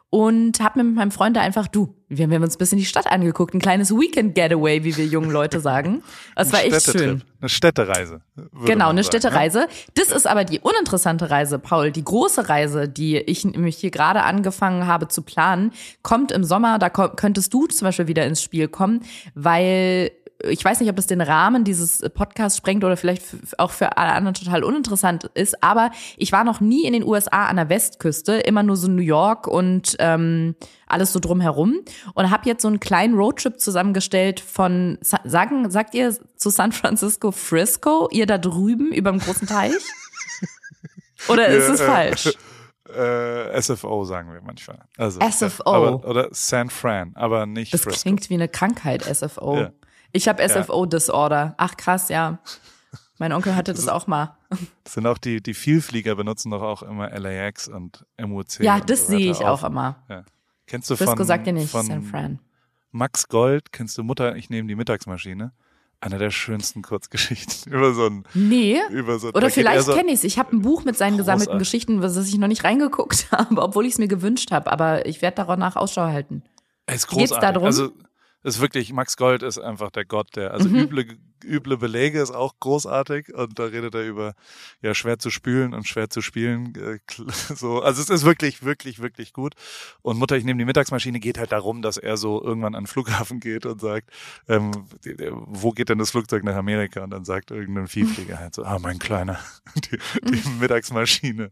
und habe mir mit meinem Freund da einfach, du, wir haben uns ein bisschen die Stadt angeguckt, ein kleines Weekend-Getaway, wie wir jungen Leute sagen. Das war echt schön. Eine Städtereise. Genau, eine sagen, ne? Städtereise. Das ist aber die uninteressante Reise, Paul. Die große Reise, die ich nämlich hier gerade angefangen habe zu planen, kommt im Sommer. Da könntest du zum Beispiel wieder ins Spiel kommen, weil ich weiß nicht, ob das den Rahmen dieses Podcasts sprengt oder vielleicht auch für alle anderen total uninteressant ist, aber ich war noch nie in den USA an der Westküste, immer nur so New York und ähm, alles so drumherum und habe jetzt so einen kleinen Roadtrip zusammengestellt von, Sa- sagen, sagt ihr zu San Francisco Frisco, ihr da drüben über dem großen Teich? Oder ist Ja, es äh, falsch? Äh, SFO sagen wir manchmal. Also, SFO. Aber, oder San Fran, aber nicht Das Frisco. klingt wie eine Krankheit, SFO. Ja. Ich habe SFO-Disorder. Ach krass, ja. Mein Onkel hatte das auch mal. Das sind auch die, die Vielflieger benutzen doch auch immer LAX und MUC. Ja, und das so sehe ich auch immer. Ja. Kennst du Frisco von, sagt dir nicht, von San Fran. Max Gold, kennst du Mutter, ich nehme die Mittagsmaschine? Eine der schönsten Kurzgeschichten über so ein, Nee. über so Oder er vielleicht so, kenne ich es. Ich habe ein Buch mit seinen gesammelten Großartig. Geschichten, was ich noch nicht reingeguckt habe, obwohl ich es mir gewünscht habe. Aber ich werde danach Ausschau halten. Er ist geht's großartig. da drum? Also ist wirklich, Max Gold ist einfach der Gott, der, also Mhm. üble, üble Belege ist auch großartig und da redet er über, ja, schwer zu spülen und schwer zu spielen, äh, so, also es ist wirklich, wirklich, wirklich gut und Mutter, ich nehme die Mittagsmaschine, geht halt darum, dass er so irgendwann an den Flughafen geht und sagt, ähm, wo geht denn das Flugzeug nach Amerika und dann sagt irgendein Vielflieger halt so, ah, mein Kleiner, die, die Mittagsmaschine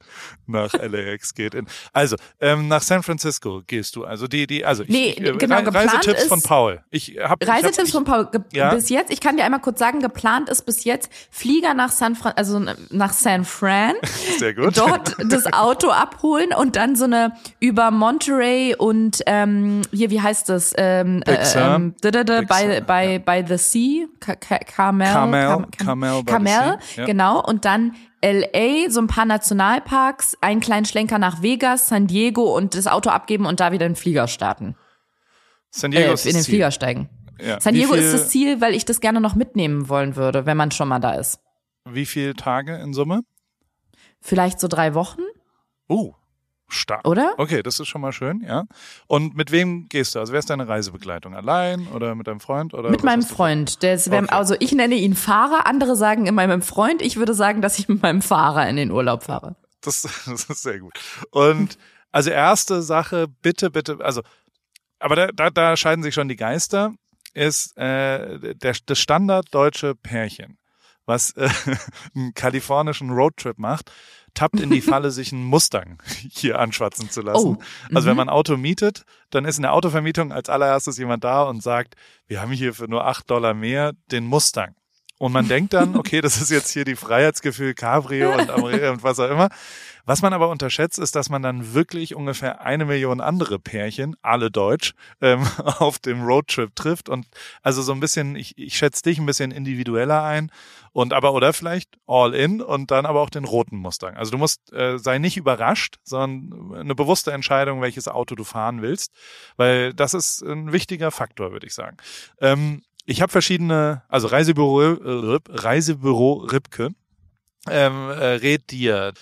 nach LAX geht in, also, ähm, nach San Francisco gehst du, also die, die, also ich, Nee, ich, äh, genau, Reisetipps ist- von Paul. Ich hab, ich Reisetipps hab, von Paul. Ja. Bis jetzt, ich kann dir einmal kurz sagen, geplant ist bis jetzt Flieger nach San Fran, also nach San Fran. sehr gut. dort das Auto abholen und dann so eine über Monterey und ähm, hier, wie heißt das? Ähm, Big äh, ähm, Sur, by, by the Sea, Carmel, Carmel, Carmel Carmel, genau. Und dann LA, so ein paar Nationalparks, einen kleinen Schlenker nach Vegas, San Diego und das Auto abgeben und da wieder in den Flieger starten. San Diego Äh, ist in den. Flieger steigen. Ja. San Diego viel, ist das Ziel, weil ich das gerne noch mitnehmen wollen würde, wenn man schon mal da ist. Wie viele Tage in Summe? Vielleicht so drei Wochen, Oh, stark. oder? Okay, das ist schon mal schön, ja. Und mit wem gehst du? Also wer ist deine Reisebegleitung? Allein oder mit deinem Freund? Oder Mit meinem? Freund. Der ist, Okay. Also ich nenne ihn Fahrer, andere sagen immer meinem Freund. Ich würde sagen, dass ich mit meinem Fahrer in den Urlaub fahre. Das, das ist sehr gut. Und also erste Sache, bitte, bitte, also, aber da, da, da scheiden sich schon die Geister, ist äh, der, das standarddeutsche Pärchen, was äh, einen kalifornischen Roadtrip macht, tappt in die Falle, sich einen Mustang hier anschwatzen zu lassen. Oh, Also wenn mhm. man Auto mietet, dann ist in der Autovermietung als allererstes jemand da und sagt, wir haben hier für nur acht Dollar mehr den Mustang. Und man denkt dann, okay, das ist jetzt hier die Freiheitsgefühl Cabrio und Amore und was auch immer. Was man aber unterschätzt, ist, dass man dann wirklich ungefähr eine Million andere Pärchen, alle deutsch, ähm, auf dem Roadtrip trifft und also so ein bisschen, ich, ich schätze dich ein bisschen individueller ein und aber oder vielleicht all in und dann aber auch den roten Mustang. Also du musst äh, sei nicht überrascht, sondern eine bewusste Entscheidung, welches Auto du fahren willst, weil das ist ein wichtiger Faktor, würde ich sagen. Ähm, ich habe verschiedene, also Reisebüro, äh, Reisebüro Ripke ähm, äh, rät dir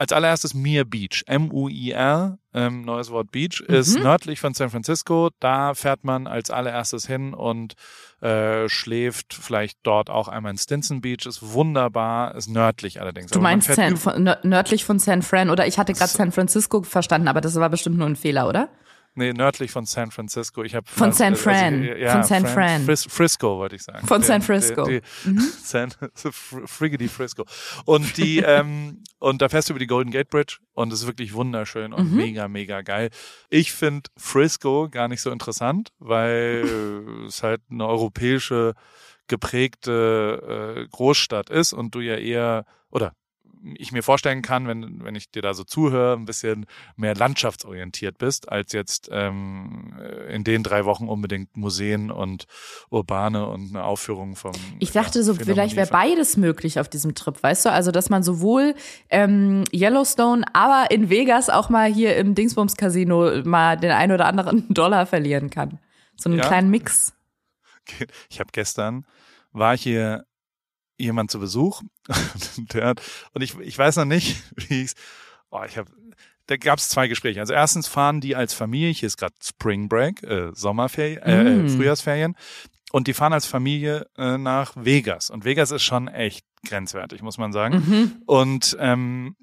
als allererstes Mir Beach, M-U-I-R, ähm, neues Wort Beach, ist Mhm. nördlich von San Francisco. Da fährt man als allererstes hin und äh, schläft vielleicht dort auch einmal in Stinson Beach. Ist wunderbar, ist nördlich allerdings. Du meinst San, von, nör- nördlich von San Fran oder ich hatte gerade San Francisco verstanden, aber das war bestimmt nur ein Fehler, oder? Nee, nördlich von San Francisco. Ich hab Von fast- San also, Fran. ja, Von San Fran. Fris Frisco wollte ich sagen. Von San Frisco. Der, der, San Fr- Friggity Frisco. Und die ähm, und da fährst du über die Golden Gate Bridge und es ist wirklich wunderschön und Mhm. mega mega geil. Ich finde Frisco gar nicht so interessant, weil es halt eine europäische geprägte äh, Großstadt ist und du ja eher oder ich mir vorstellen kann, wenn, wenn ich dir da so zuhöre, ein bisschen mehr landschaftsorientiert bist, als jetzt ähm, in den drei Wochen unbedingt Museen und urbane und eine Aufführung vom. Ich dachte ja, so, vielleicht wäre beides möglich auf diesem Trip, weißt du? Also, dass man sowohl ähm, Yellowstone, aber in Vegas auch mal hier im Dingsbums Casino mal den ein oder anderen Dollar verlieren kann. So einen Ja. kleinen Mix. Ich habe gestern, war hier jemand zu Besuch und, der hat, und ich, ich weiß noch nicht, wie ich oh, ich habe da gab es zwei Gespräche. Also erstens fahren die als Familie, hier ist gerade Spring Break, äh, Sommerferien, äh, Mm. äh, Frühjahrsferien, und die fahren als Familie äh, nach Vegas. Und Vegas ist schon echt grenzwertig, muss man sagen. Mhm. Und ähm,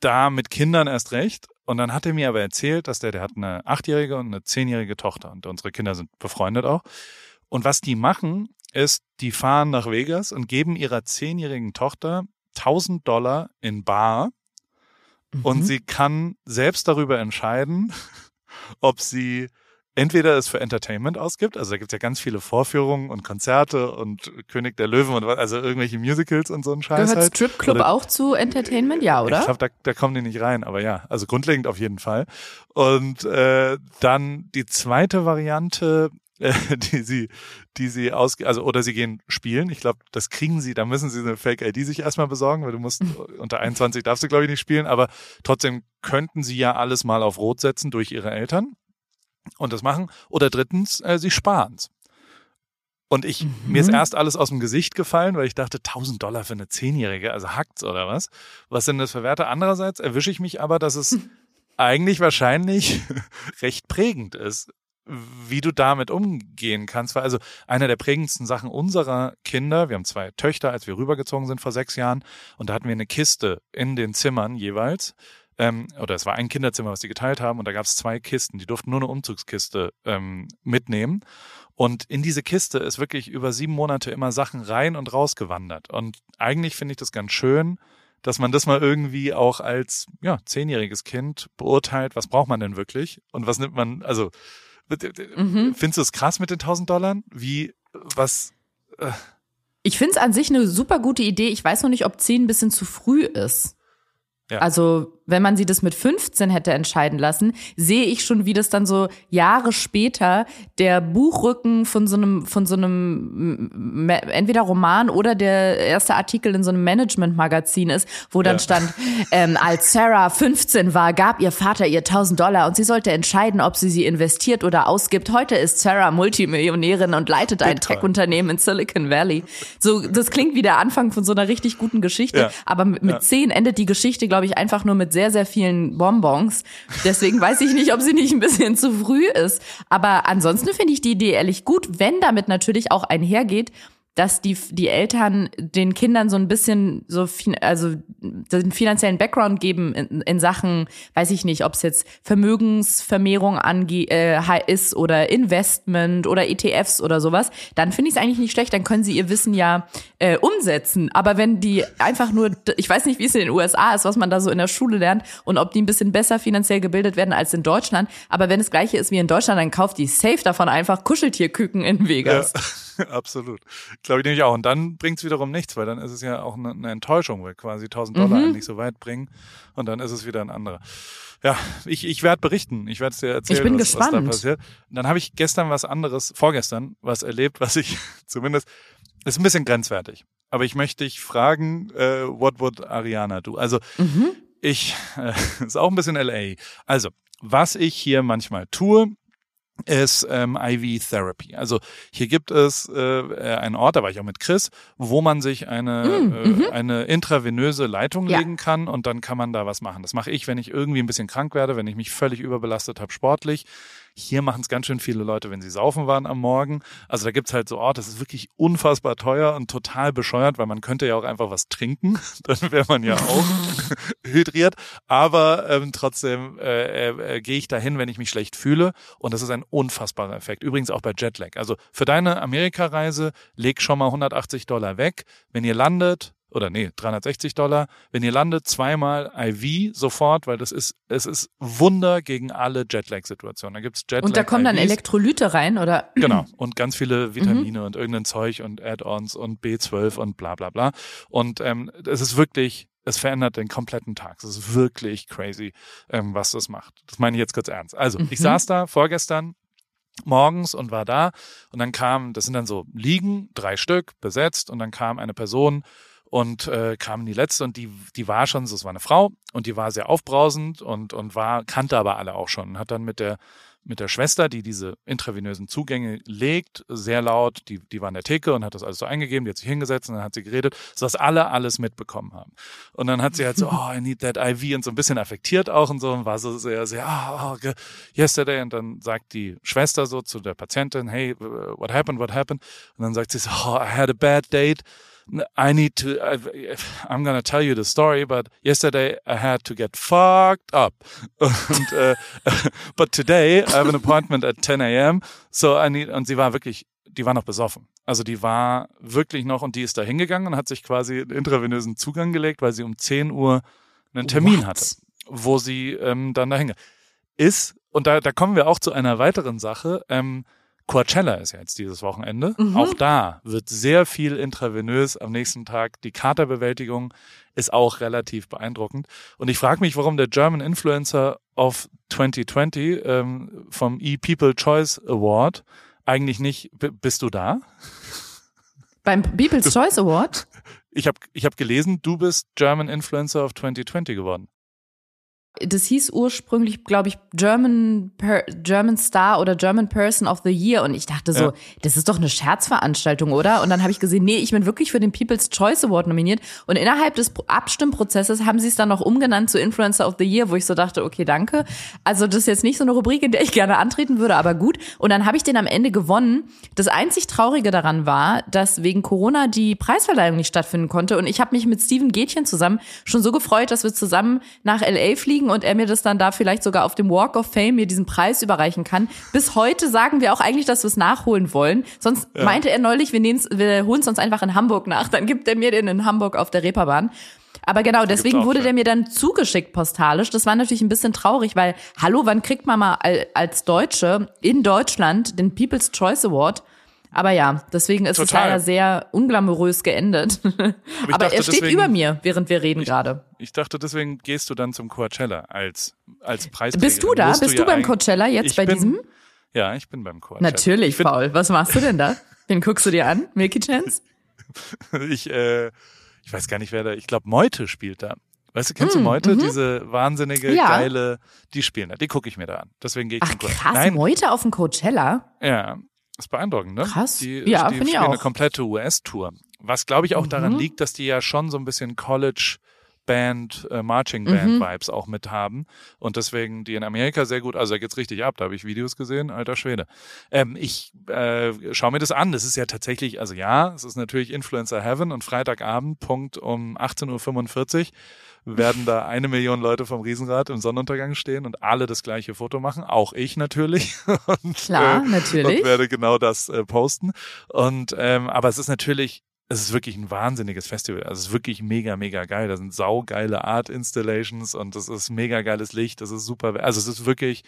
da mit Kindern erst recht. Und dann hat er mir aber erzählt, dass der, der hat eine achtjährige und eine zehnjährige Tochter und unsere Kinder sind befreundet auch. Und was die machen, ist, die fahren nach Vegas und geben ihrer zehnjährigen Tochter 1000 Dollar in Bar und Mhm. sie kann selbst darüber entscheiden, ob sie entweder es für Entertainment ausgibt, also da gibt's ja ganz viele Vorführungen und Konzerte und König der Löwen und was, also irgendwelche Musicals und so ein Scheiß Gehört halt. Stripclub Oder- auch zu Entertainment? Ja, oder? Ich glaube, da, da kommen die nicht rein, aber ja, also grundlegend auf jeden Fall. Und äh, dann die zweite Variante die sie, die sie aus, also oder sie gehen spielen. Ich glaube, das kriegen sie. Da müssen sie eine Fake-ID sich erstmal besorgen, weil du musst unter 21 darfst du glaube ich nicht spielen, aber trotzdem könnten sie ja alles mal auf Rot setzen durch ihre Eltern und das machen. Oder drittens, äh, sie sparen's. Und ich, mhm. mir ist mhm. erst alles aus dem Gesicht gefallen, weil ich dachte, 1000 Dollar für eine Zehnjährige, also hackt's oder was? Was sind das für Werte? Andererseits erwische ich mich aber, dass es eigentlich wahrscheinlich recht prägend ist, wie du damit umgehen kannst. Weil also einer der prägendsten Sachen unserer Kinder, wir haben zwei Töchter, als wir rübergezogen sind vor sechs Jahren, und da hatten wir eine Kiste in den Zimmern jeweils. Ähm, oder es war ein Kinderzimmer, was die geteilt haben, und da gab es zwei Kisten. Die durften nur eine Umzugskiste ähm, mitnehmen. Und in diese Kiste ist wirklich über sieben Monate immer Sachen rein und raus gewandert. Und eigentlich finde ich das ganz schön, dass man das mal irgendwie auch als ja, zehnjähriges Kind beurteilt, was braucht man denn wirklich und was nimmt man, also mhm. findest du es krass mit den 1000 Dollar? Wie, was? Äh. Ich finde es an sich eine super gute Idee. Ich weiß noch nicht, ob 10 ein bisschen zu früh ist. Ja. Also wenn man sie das mit 15 hätte entscheiden lassen, sehe ich schon, wie das dann so Jahre später der Buchrücken von so einem, von so einem entweder Roman oder der erste Artikel in so einem Management-Magazin ist, wo dann ja. stand, ähm, als Sarah 15 war, gab ihr Vater ihr 1000 Dollar und sie sollte entscheiden, ob sie sie investiert oder ausgibt. Heute ist Sarah Multimillionärin und leitet ein Tech-Unternehmen in Silicon Valley. So, das klingt wie der Anfang von so einer richtig guten Geschichte, ja. aber mit, mit ja. 10 endet die Geschichte, glaube ich, einfach nur mit sehr, sehr vielen Bonbons. Deswegen weiß ich nicht, ob sie nicht ein bisschen zu früh ist. Aber ansonsten finde ich die Idee ehrlich gut, wenn damit natürlich auch einhergeht, dass die, die Eltern den Kindern so ein bisschen so, also den finanziellen Background geben in, in Sachen, weiß ich nicht, ob es jetzt Vermögensvermehrung ange äh, ist oder Investment oder ETFs oder sowas, dann finde ich es eigentlich nicht schlecht, dann können sie ihr Wissen ja äh, umsetzen. Aber wenn die einfach nur, ich weiß nicht, wie es in den USA ist, was man da so in der Schule lernt und ob die ein bisschen besser finanziell gebildet werden als in Deutschland, aber wenn es gleiche ist wie in Deutschland, dann kauft die safe davon einfach Kuscheltierküken in Vegas. Ja, absolut. Glaube ich nämlich auch. Und dann bringt es wiederum nichts, weil dann ist es ja auch eine, eine Enttäuschung, weil quasi 1000 Dollar mhm. nicht so weit bringen und dann ist es wieder ein anderer. Ja, ich, ich werde berichten. Ich werde es dir erzählen, ich bin was, gespannt. was da passiert. Und dann habe ich gestern was anderes, vorgestern, was erlebt, was ich zumindest, ist ein bisschen grenzwertig. Aber ich möchte dich fragen, äh, what would Ariana do? Also mhm. ich, äh, ist auch ein bisschen LA. Also, was ich hier manchmal tue, ist ähm, IV Therapy. Also hier gibt es äh, einen Ort, da war ich auch mit Chris, wo man sich eine, mm, äh, mhm. eine intravenöse Leitung ja. legen kann und dann kann man da was machen. Das mache ich, wenn ich irgendwie ein bisschen krank werde, wenn ich mich völlig überbelastet habe sportlich. Hier machen es ganz schön viele Leute, wenn sie saufen waren am Morgen. Also da gibt's halt so Orte, das ist wirklich unfassbar teuer und total bescheuert, weil man könnte ja auch einfach was trinken. Dann wäre man ja auch hydriert. Aber ähm, trotzdem äh, äh, gehe ich dahin, wenn ich mich schlecht fühle. Und das ist ein unfassbarer Effekt. Übrigens auch bei Jetlag. Also für deine Amerikareise leg schon mal 180 Dollar weg. Wenn ihr landet, oder nee, 360 Dollar. Wenn ihr landet, zweimal IV sofort, weil das ist, es ist Wunder gegen alle Jetlag-Situationen. Da gibt's Jetlag. Und da kommen dann Elektrolyte rein, oder? Genau. Und ganz viele Vitamine mhm. und irgendein Zeug und Add-ons und B12 und bla bla bla. Und ähm, es ist wirklich es verändert den kompletten Tag. Es ist wirklich crazy, ähm, was das macht. Das meine ich jetzt kurz ernst. Also, mhm. ich saß da vorgestern morgens und war da und dann kam, das sind dann so Liegen, drei Stück, besetzt und dann kam eine Person und äh, kam die letzte und die die war schon so es war eine Frau und die war sehr aufbrausend und und war kannte aber alle auch schon und hat dann mit der mit der Schwester, die diese intravenösen Zugänge legt, sehr laut, die, die war in der Theke und hat das alles so eingegeben, die hat sich hingesetzt und dann hat sie geredet, sodass alle alles mitbekommen haben. Und dann hat sie halt so, oh, I need that IV und so ein bisschen affektiert auch und so und war so sehr, sehr, oh, okay, yesterday und dann sagt die Schwester so zu der Patientin, hey, what happened, what happened? Und dann sagt sie so, oh, I had a bad date I need to, I, I'm gonna tell you the story, but yesterday I had to get fucked up. Und, äh, but today I have an appointment at 10 a.m. So I need, und sie war wirklich, die war noch besoffen. Also die war wirklich noch, und die ist da hingegangen und hat sich quasi einen intravenösen Zugang gelegt, weil sie um 10 Uhr einen Termin What? hatte, wo sie ähm, dann da hingeht. Ist, und da, da kommen wir auch zu einer weiteren Sache, ähm, Coachella ist ja jetzt dieses Wochenende. Mhm. Auch da wird sehr viel intravenös am nächsten Tag. Die Katerbewältigung ist auch relativ beeindruckend. Und ich frage mich, warum der German Influencer of 2020 ähm, vom E-People Choice Award Eigentlich nicht. Bist du da? Beim People's Choice Award? Ich habe ich hab gelesen, du bist German Influencer of 2020 geworden das hieß ursprünglich, glaube ich, German, per, German Star oder German Person of the Year. Und ich dachte so, ja. das ist doch eine Scherzveranstaltung, oder? Und dann habe ich gesehen, nee, ich bin wirklich für den People's Choice Award nominiert. Und innerhalb des Abstimmprozesses haben sie es dann noch umgenannt zu Influencer of the Year, wo ich so dachte, okay, danke. Also das ist jetzt nicht so eine Rubrik, in der ich gerne antreten würde, aber gut. Und dann habe ich den am Ende gewonnen. Das einzig Traurige daran war, dass wegen Corona die Preisverleihung nicht stattfinden konnte. Und ich habe mich mit Steven Gätchen zusammen schon so gefreut, dass wir zusammen nach LA fliegen kriegen und er mir das dann da vielleicht sogar auf dem Walk of Fame mir diesen Preis überreichen kann. Bis heute sagen wir auch eigentlich, dass wir es nachholen wollen. Sonst ja. meinte er neulich, wir, wir holen es uns einfach in Hamburg nach. Dann gibt er mir den in Hamburg auf der Reeperbahn. Aber genau, deswegen auch, wurde ja. der mir dann zugeschickt postalisch. Das war natürlich ein bisschen traurig, weil, hallo, wann kriegt man mal als Deutsche in Deutschland den People's Choice Award? Aber ja, deswegen ist Total. es leider sehr unglamourös geendet. Aber, Aber er steht deswegen, über mir, während wir reden gerade. Ich dachte, deswegen gehst du dann zum Coachella als, als Preisträger. Bist du da? Bist du, du ja beim Coachella jetzt bei bin, diesem? Ja, ich bin beim Coachella. Natürlich, find, Paul. Was machst du denn da? Wen guckst du dir an? Milky Chance? ich, äh, ich weiß gar nicht, wer da, ich glaube, Meute spielt da. Weißt du, kennst mm, du Meute? Mm -hmm. Diese wahnsinnige, ja. geile, die spielen da. Die gucke ich mir da an. Deswegen gehe ich Ach, zum Coachella. krass, Nein. Meute auf dem Coachella? Ja, ist beeindruckend, ne? Krass. Die, ja, finde ich auch. eine komplette US-Tour. Was, glaube ich, auch mhm. daran liegt, dass die ja schon so ein bisschen College Band, äh, Marching Band mhm. Vibes auch mit haben und deswegen die in Amerika sehr gut, also da geht's richtig ab, da habe ich Videos gesehen, alter Schwede. Ähm, ich äh, schaue mir das an, das ist ja tatsächlich, also ja, es ist natürlich Influencer Heaven und Freitagabend, Punkt um 18.45 Uhr werden da eine Million Leute vom Riesenrad im Sonnenuntergang stehen und alle das gleiche Foto machen, auch ich natürlich. und, Klar, äh, natürlich. Und werde genau das äh, posten. Und ähm, aber es ist natürlich es ist wirklich ein wahnsinniges Festival. Also es ist wirklich mega, mega geil. Da sind saugeile Art Installations und es ist mega geiles Licht. Das ist super. Also es ist wirklich,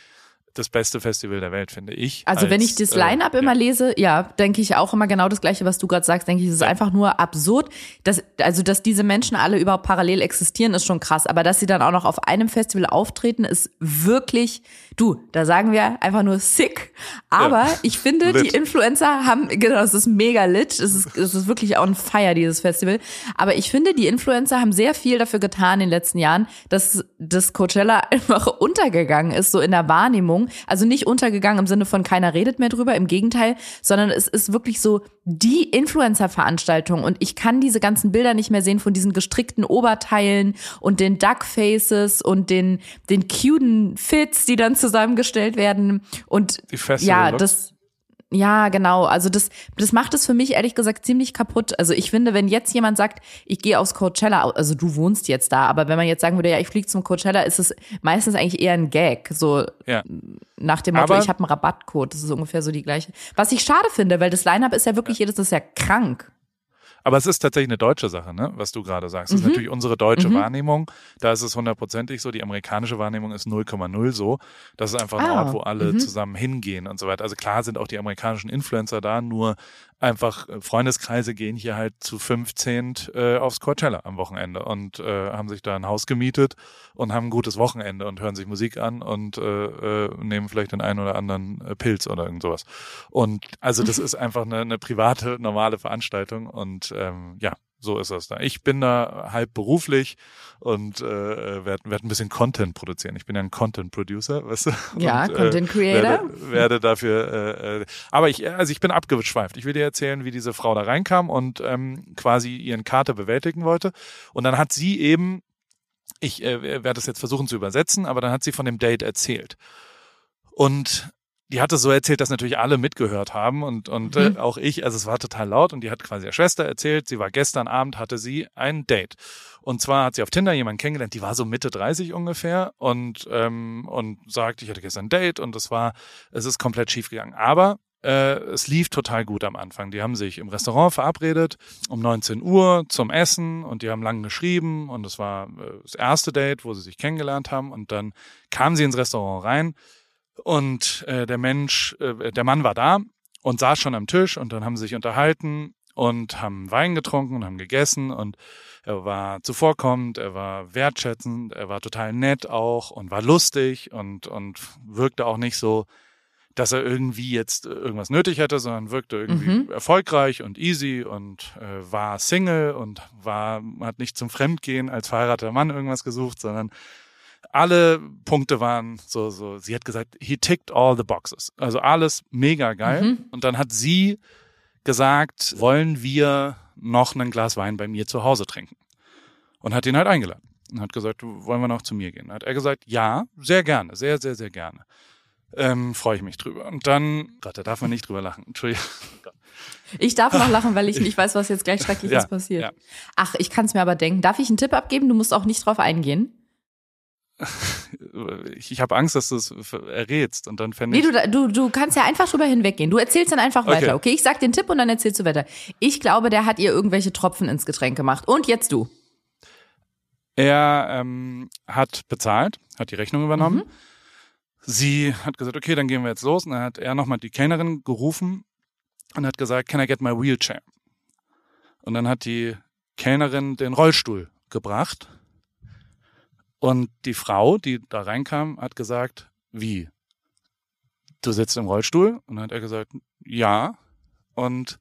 das beste Festival der Welt, finde ich. Also als, wenn ich das Line-Up äh, immer ja. lese, ja, denke ich auch immer genau das Gleiche, was du gerade sagst. Denke ich, es ist ja. einfach nur absurd. Dass, also, dass diese Menschen alle überhaupt parallel existieren, ist schon krass. Aber dass sie dann auch noch auf einem Festival auftreten, ist wirklich, du, da sagen wir einfach nur sick. Aber ja. ich finde, lit. die Influencer haben, genau, es ist mega lit. Es ist, es ist wirklich auch ein Feier, dieses Festival. Aber ich finde, die Influencer haben sehr viel dafür getan in den letzten Jahren, dass das Coachella einfach untergegangen ist, so in der Wahrnehmung also nicht untergegangen im Sinne von keiner redet mehr drüber, im Gegenteil, sondern es ist wirklich so die Influencer-Veranstaltung und ich kann diese ganzen Bilder nicht mehr sehen von diesen gestrickten Oberteilen und den Duckfaces und den, den cuten Fits, die dann zusammengestellt werden und ja, das ja, genau. Also das, das macht es für mich ehrlich gesagt ziemlich kaputt. Also ich finde, wenn jetzt jemand sagt, ich gehe aufs Coachella, also du wohnst jetzt da, aber wenn man jetzt sagen würde, ja, ich fliege zum Coachella, ist es meistens eigentlich eher ein Gag. So ja. nach dem Motto, aber ich habe einen Rabattcode. Das ist ungefähr so die gleiche. Was ich schade finde, weil das Line-Up ist ja wirklich jedes, das ist ja krank. Aber es ist tatsächlich eine deutsche Sache, ne? was du gerade sagst. Das mhm. ist natürlich unsere deutsche mhm. Wahrnehmung. Da ist es hundertprozentig so. Die amerikanische Wahrnehmung ist 0,0 so. Das ist einfach ein ah. Ort, wo alle mhm. zusammen hingehen und so weiter. Also klar sind auch die amerikanischen Influencer da, nur einfach äh, Freundeskreise gehen hier halt zu 15 äh, aufs Coachella am Wochenende und äh, haben sich da ein Haus gemietet und haben ein gutes Wochenende und hören sich Musik an und äh, äh, nehmen vielleicht den einen oder anderen äh, Pilz oder irgend sowas. Und also das ist einfach eine, eine private, normale Veranstaltung und ähm, ja, so ist das da. Ich bin da halb beruflich und äh, werde werd ein bisschen Content produzieren. Ich bin ja ein Content Producer, weißt du? Ja, und, Content Creator. Äh, werde, werde dafür, äh, äh, aber ich, also ich bin abgeschweift. Ich will dir erzählen, wie diese Frau da reinkam und ähm, quasi ihren Kater bewältigen wollte. Und dann hat sie eben, ich äh, werde das jetzt versuchen zu übersetzen, aber dann hat sie von dem Date erzählt. Und die hat es so erzählt, dass natürlich alle mitgehört haben und, und äh, mhm. äh, auch ich, also es war total laut und die hat quasi der Schwester erzählt, sie war gestern Abend, hatte sie ein Date. Und zwar hat sie auf Tinder jemanden kennengelernt, die war so Mitte 30 ungefähr und, ähm, und sagt, ich hatte gestern ein Date und es war, es ist komplett schief gegangen. Aber äh, es lief total gut am Anfang. Die haben sich im Restaurant verabredet um 19 Uhr zum Essen und die haben lang geschrieben und es war äh, das erste Date, wo sie sich kennengelernt haben und dann kamen sie ins Restaurant rein und äh, der Mensch, äh, der Mann war da und saß schon am Tisch und dann haben sie sich unterhalten und haben Wein getrunken und haben gegessen und er war zuvorkommend, er war wertschätzend, er war total nett auch und war lustig und, und wirkte auch nicht so dass er irgendwie jetzt irgendwas nötig hätte, sondern wirkte irgendwie Mhm. erfolgreich und easy und äh, war Single und war hat nicht zum Fremdgehen als verheirateter Mann irgendwas gesucht, sondern alle Punkte waren so so. Sie hat gesagt, he ticked all the boxes, also alles mega geil. Mhm. Und dann hat sie gesagt, wollen wir noch ein Glas Wein bei mir zu Hause trinken? Und hat ihn halt eingeladen und hat gesagt, wollen wir noch zu mir gehen? Hat er gesagt, ja, sehr gerne, sehr, sehr, sehr gerne. Ähm, Freue ich mich drüber. Und dann, Gott, da darf man nicht drüber lachen. Entschuldigung. Ich darf noch lachen, weil ich nicht weiß, was jetzt gleich Schreckliches Ja, passiert. ja. Ach, ich kann es mir aber denken. Darf ich einen Tipp abgeben? Du musst auch nicht drauf eingehen. Ich, habe Angst, dass du es errätst und dann fände Nee, ich. du, du, du kannst ja einfach drüber hinweggehen. Du erzählst dann einfach Okay. weiter, okay? Ich sag den Tipp und dann erzählst du weiter. Ich glaube, der hat ihr irgendwelche Tropfen ins Getränk gemacht. Und jetzt du. Er ähm, hat bezahlt, hat die Rechnung übernommen. Sie hat gesagt, okay, dann gehen wir jetzt los. Und dann hat er nochmal die Kellnerin gerufen und hat gesagt, can I get my wheelchair? Und dann hat die Kellnerin den Rollstuhl gebracht. Und die Frau, die da reinkam, hat gesagt, wie? Du sitzt im Rollstuhl? Und dann hat er gesagt, ja. Und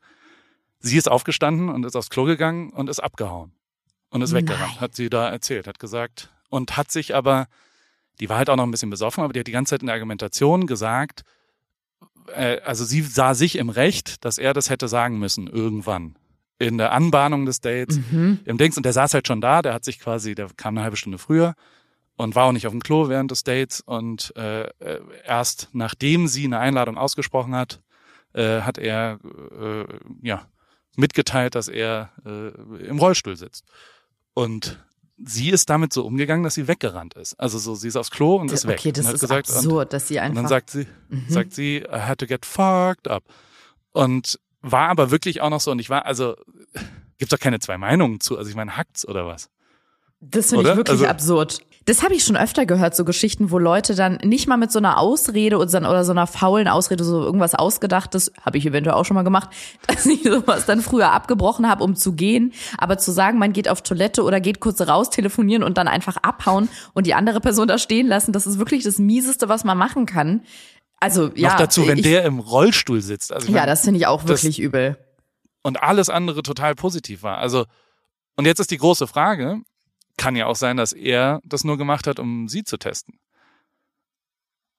sie ist aufgestanden und ist aufs Klo gegangen und ist abgehauen. Und ist weggerannt, hat sie da erzählt, hat gesagt. Und hat sich aber, die war halt auch noch ein bisschen besoffen, aber die hat die ganze Zeit in der Argumentation gesagt, äh, also sie sah sich im Recht, dass er das hätte sagen müssen irgendwann. In der Anbahnung des Dates, Mhm. im Dings, und der saß halt schon da, der hat sich quasi, der kam eine halbe Stunde früher und war auch nicht auf dem Klo während des Dates und äh, erst nachdem sie eine Einladung ausgesprochen hat, äh, hat er äh, ja mitgeteilt, dass er äh, im Rollstuhl sitzt. Und sie ist damit so umgegangen, dass sie weggerannt ist. Also so, sie ist aufs Klo und ist weg. Okay, das und ist gesagt, und, absurd, dass sie und einfach. dann sagt sie, Mhm. sagt sie, I had to get fucked up. Und war aber wirklich auch noch so, und ich war, also, gibt's doch keine zwei Meinungen zu. Also ich meine, hackt's oder was? Das finde ich wirklich Also- absurd. Das habe ich schon öfter gehört, so Geschichten, wo Leute dann nicht mal mit so einer Ausrede oder so, oder so einer faulen Ausrede, so irgendwas Ausgedachtes, habe ich eventuell auch schon mal gemacht, dass ich sowas dann früher abgebrochen habe, um zu gehen. Aber zu sagen, man geht auf Toilette oder geht kurz raus, telefonieren und dann einfach abhauen und die andere Person da stehen lassen, das ist wirklich das Mieseste, was man machen kann. Also ja, noch dazu, wenn ich, der im Rollstuhl sitzt. Also ja, meine, das finde ich auch das- wirklich übel. und alles andere total positiv war. Also, und jetzt ist die große Frage, kann ja auch sein, dass er das nur gemacht hat, um sie zu testen.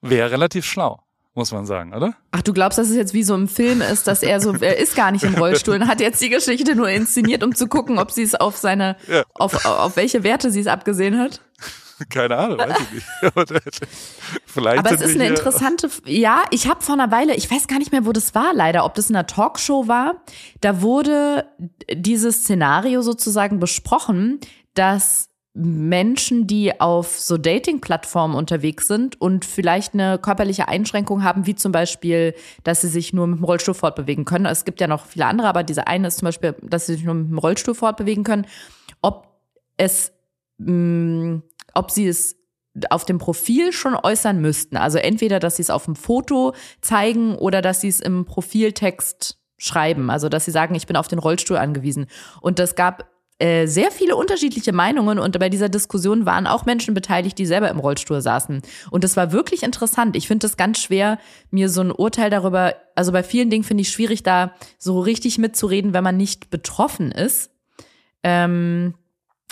Wäre relativ schlau, muss man sagen, oder? Ach, du glaubst, dass es jetzt wie so im Film ist, dass er so, er ist gar nicht im Rollstuhl und hat jetzt die Geschichte nur inszeniert, um zu gucken, ob sie es auf seine, Ja. auf, auf welche Werte sie es abgesehen hat. Keine Ahnung, weiß ich nicht. Aber Vielleicht Aber es ist eine interessante, ja, ich habe vor einer Weile, ich weiß gar nicht mehr, wo das war leider, ob das in einer Talkshow war, da wurde dieses Szenario sozusagen besprochen, dass Menschen, die auf so Dating-Plattformen unterwegs sind und vielleicht eine körperliche Einschränkung haben, wie zum Beispiel, dass sie sich nur mit dem Rollstuhl fortbewegen können. Es gibt ja noch viele andere, aber diese eine ist zum Beispiel, dass sie sich nur mit dem Rollstuhl fortbewegen können. Ob es, mh, ob sie es auf dem Profil schon äußern müssten. Also entweder, dass sie es auf dem Foto zeigen oder dass sie es im Profiltext schreiben. Also, dass sie sagen, ich bin auf den Rollstuhl angewiesen. Und das gab äh, sehr viele unterschiedliche Meinungen und bei dieser Diskussion waren auch Menschen beteiligt, die selber im Rollstuhl saßen. Und das war wirklich interessant. Ich finde es ganz schwer, mir so ein Urteil darüber, also bei vielen Dingen finde ich schwierig, da so richtig mitzureden, wenn man nicht betroffen ist. Ähm,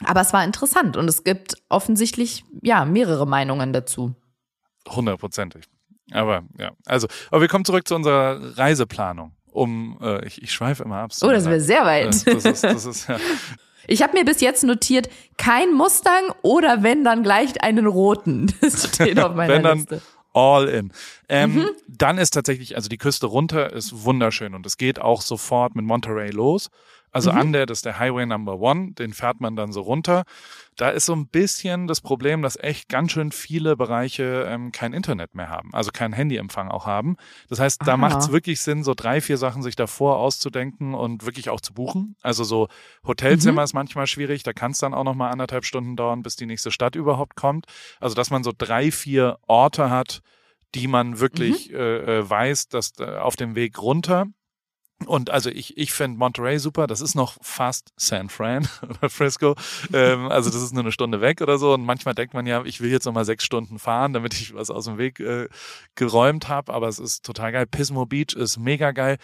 aber es war interessant und es gibt offensichtlich ja mehrere Meinungen dazu. Hundertprozentig. Aber ja, also, aber wir kommen zurück zu unserer Reiseplanung. Um, äh, ich, ich schweife immer ab. Oh, das wäre sehr Äh, weit. Das ist, das ist, ja. Ich habe mir bis jetzt notiert, kein Mustang oder wenn dann gleich einen roten. Das steht auf meiner Wenn dann Liste. all in. Ähm, Mhm. Dann ist tatsächlich, also die Küste runter ist wunderschön und es geht auch sofort mit Monterey los. Also Mhm. an der, das ist der Highway Number One, den fährt man dann so runter. Da ist so ein bisschen das Problem, dass echt ganz schön viele Bereiche ähm, kein Internet mehr haben, also keinen Handyempfang auch haben. Das heißt, da macht es wirklich Sinn, so drei, vier Sachen sich davor auszudenken und wirklich auch zu buchen. Also so Hotelzimmer Mhm. ist manchmal schwierig, da kann es dann auch noch mal anderthalb Stunden dauern, bis die nächste Stadt überhaupt kommt. Also dass man so drei, vier Orte hat, die man wirklich Mhm. äh, äh, weiß, dass äh, auf dem Weg runter Und also ich, ich finde Monterey super. Das ist noch fast San Fran oder Frisco. Ähm, also das ist nur eine Stunde weg oder so. Und manchmal denkt man ja, ich will jetzt nochmal sechs Stunden fahren, damit ich was aus dem Weg äh, geräumt habe. Aber es ist total geil. Pismo Beach ist mega geil.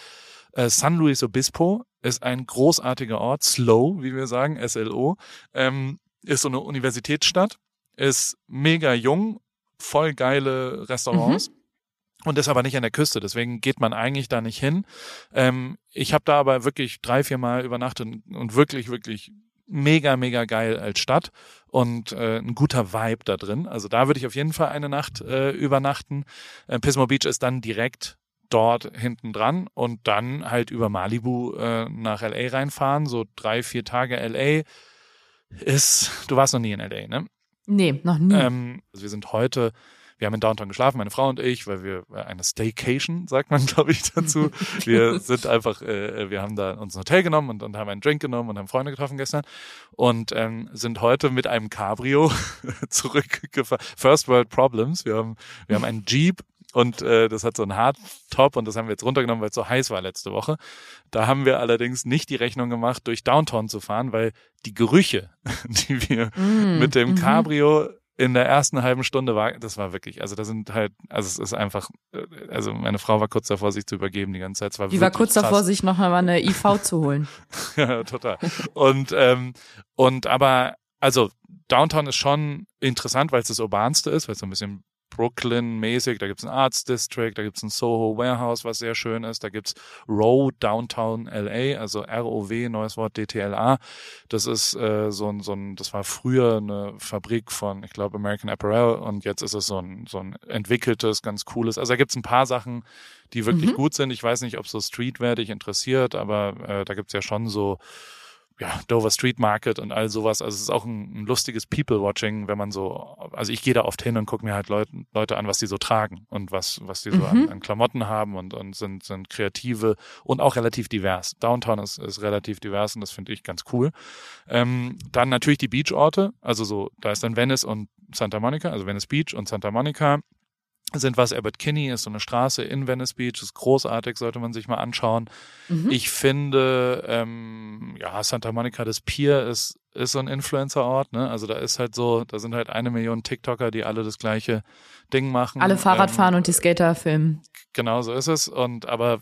Äh, San Luis Obispo ist ein großartiger Ort. Slow, wie wir sagen, S-L-O. Ähm, ist so eine Universitätsstadt. Ist mega jung. Voll geile Restaurants. Mhm und ist aber nicht an der Küste. Deswegen geht man eigentlich da nicht hin. Ähm, ich habe da aber wirklich drei, vier Mal übernachtet und wirklich, wirklich mega, mega geil als Stadt und äh, ein guter Vibe da drin. Also da würde ich auf jeden Fall eine Nacht äh, übernachten. Äh, Pismo Beach ist dann direkt dort hinten dran und dann halt über Malibu äh, nach LA reinfahren. So drei, vier Tage LA ist, du warst noch nie in LA, ne? Nee, noch nie. Ähm, also wir sind heute wir haben in Downtown geschlafen, meine Frau und ich, weil wir äh, eine Staycation, sagt man, glaube ich, dazu. Wir sind einfach, äh, wir haben da uns ein Hotel genommen und, und haben einen Drink genommen und haben Freunde getroffen gestern und ähm, sind heute mit einem Cabrio zurückgefahren. First World Problems. Wir haben, wir haben einen Jeep und äh, das hat so einen Hardtop und das haben wir jetzt runtergenommen, weil es so heiß war letzte Woche. Da haben wir allerdings nicht die Rechnung gemacht, durch Downtown zu fahren, weil die Gerüche, die wir mm, mit dem mhm. Cabrio in der ersten halben Stunde war, das war wirklich, also da sind halt, also es ist einfach, äh, also meine Frau war kurz davor, sich zu übergeben die ganze Zeit. Es war die war kurz krass. davor, sich noch mal eine IV zu holen. ja, total. Und, ähm, und aber, also Downtown ist schon interessant, weil es das urbanste ist, weil es so ein bisschen Brooklyn-mäßig, da gibt's ein Arts District, da gibt's ein Soho Warehouse, was sehr schön ist, da gibt's Row Downtown LA, also R-O-W, neues Wort DTLA. Das ist äh, so ein, so ein, das war früher eine Fabrik von, ich glaube, American Apparel und jetzt ist es so ein, so ein entwickeltes, ganz cooles. Also da gibt's ein paar Sachen, die wirklich mhm. gut sind. Ich weiß nicht, ob so Streetwear dich interessiert, aber äh, da gibt's ja schon so ja, Dover Street Market und all sowas. Also es ist auch ein, ein lustiges People-Watching, wenn man so, also ich gehe da oft hin und gucke mir halt Leute, Leute an, was die so tragen und was, was die so mhm. an, an, Klamotten haben und, und sind, sind kreative und auch relativ divers. Downtown ist, ist relativ divers und das finde ich ganz cool. Ähm, dann natürlich die Beachorte, also so, da ist dann Venice und Santa Monica, also Venice Beach und Santa Monica sind was. Albert Kinney ist so eine Straße in Venice Beach, ist großartig, sollte man sich mal anschauen. Mhm. Ich finde, ähm, ja, Santa Monica, das Pier ist, ist so ein Influencer-Ort, ne? Also da ist halt so, da sind halt eine Million TikToker, die alle das gleiche Ding machen. Alle Fahrrad fahren ähm, und die Skater filmen. Genau so ist es. Und aber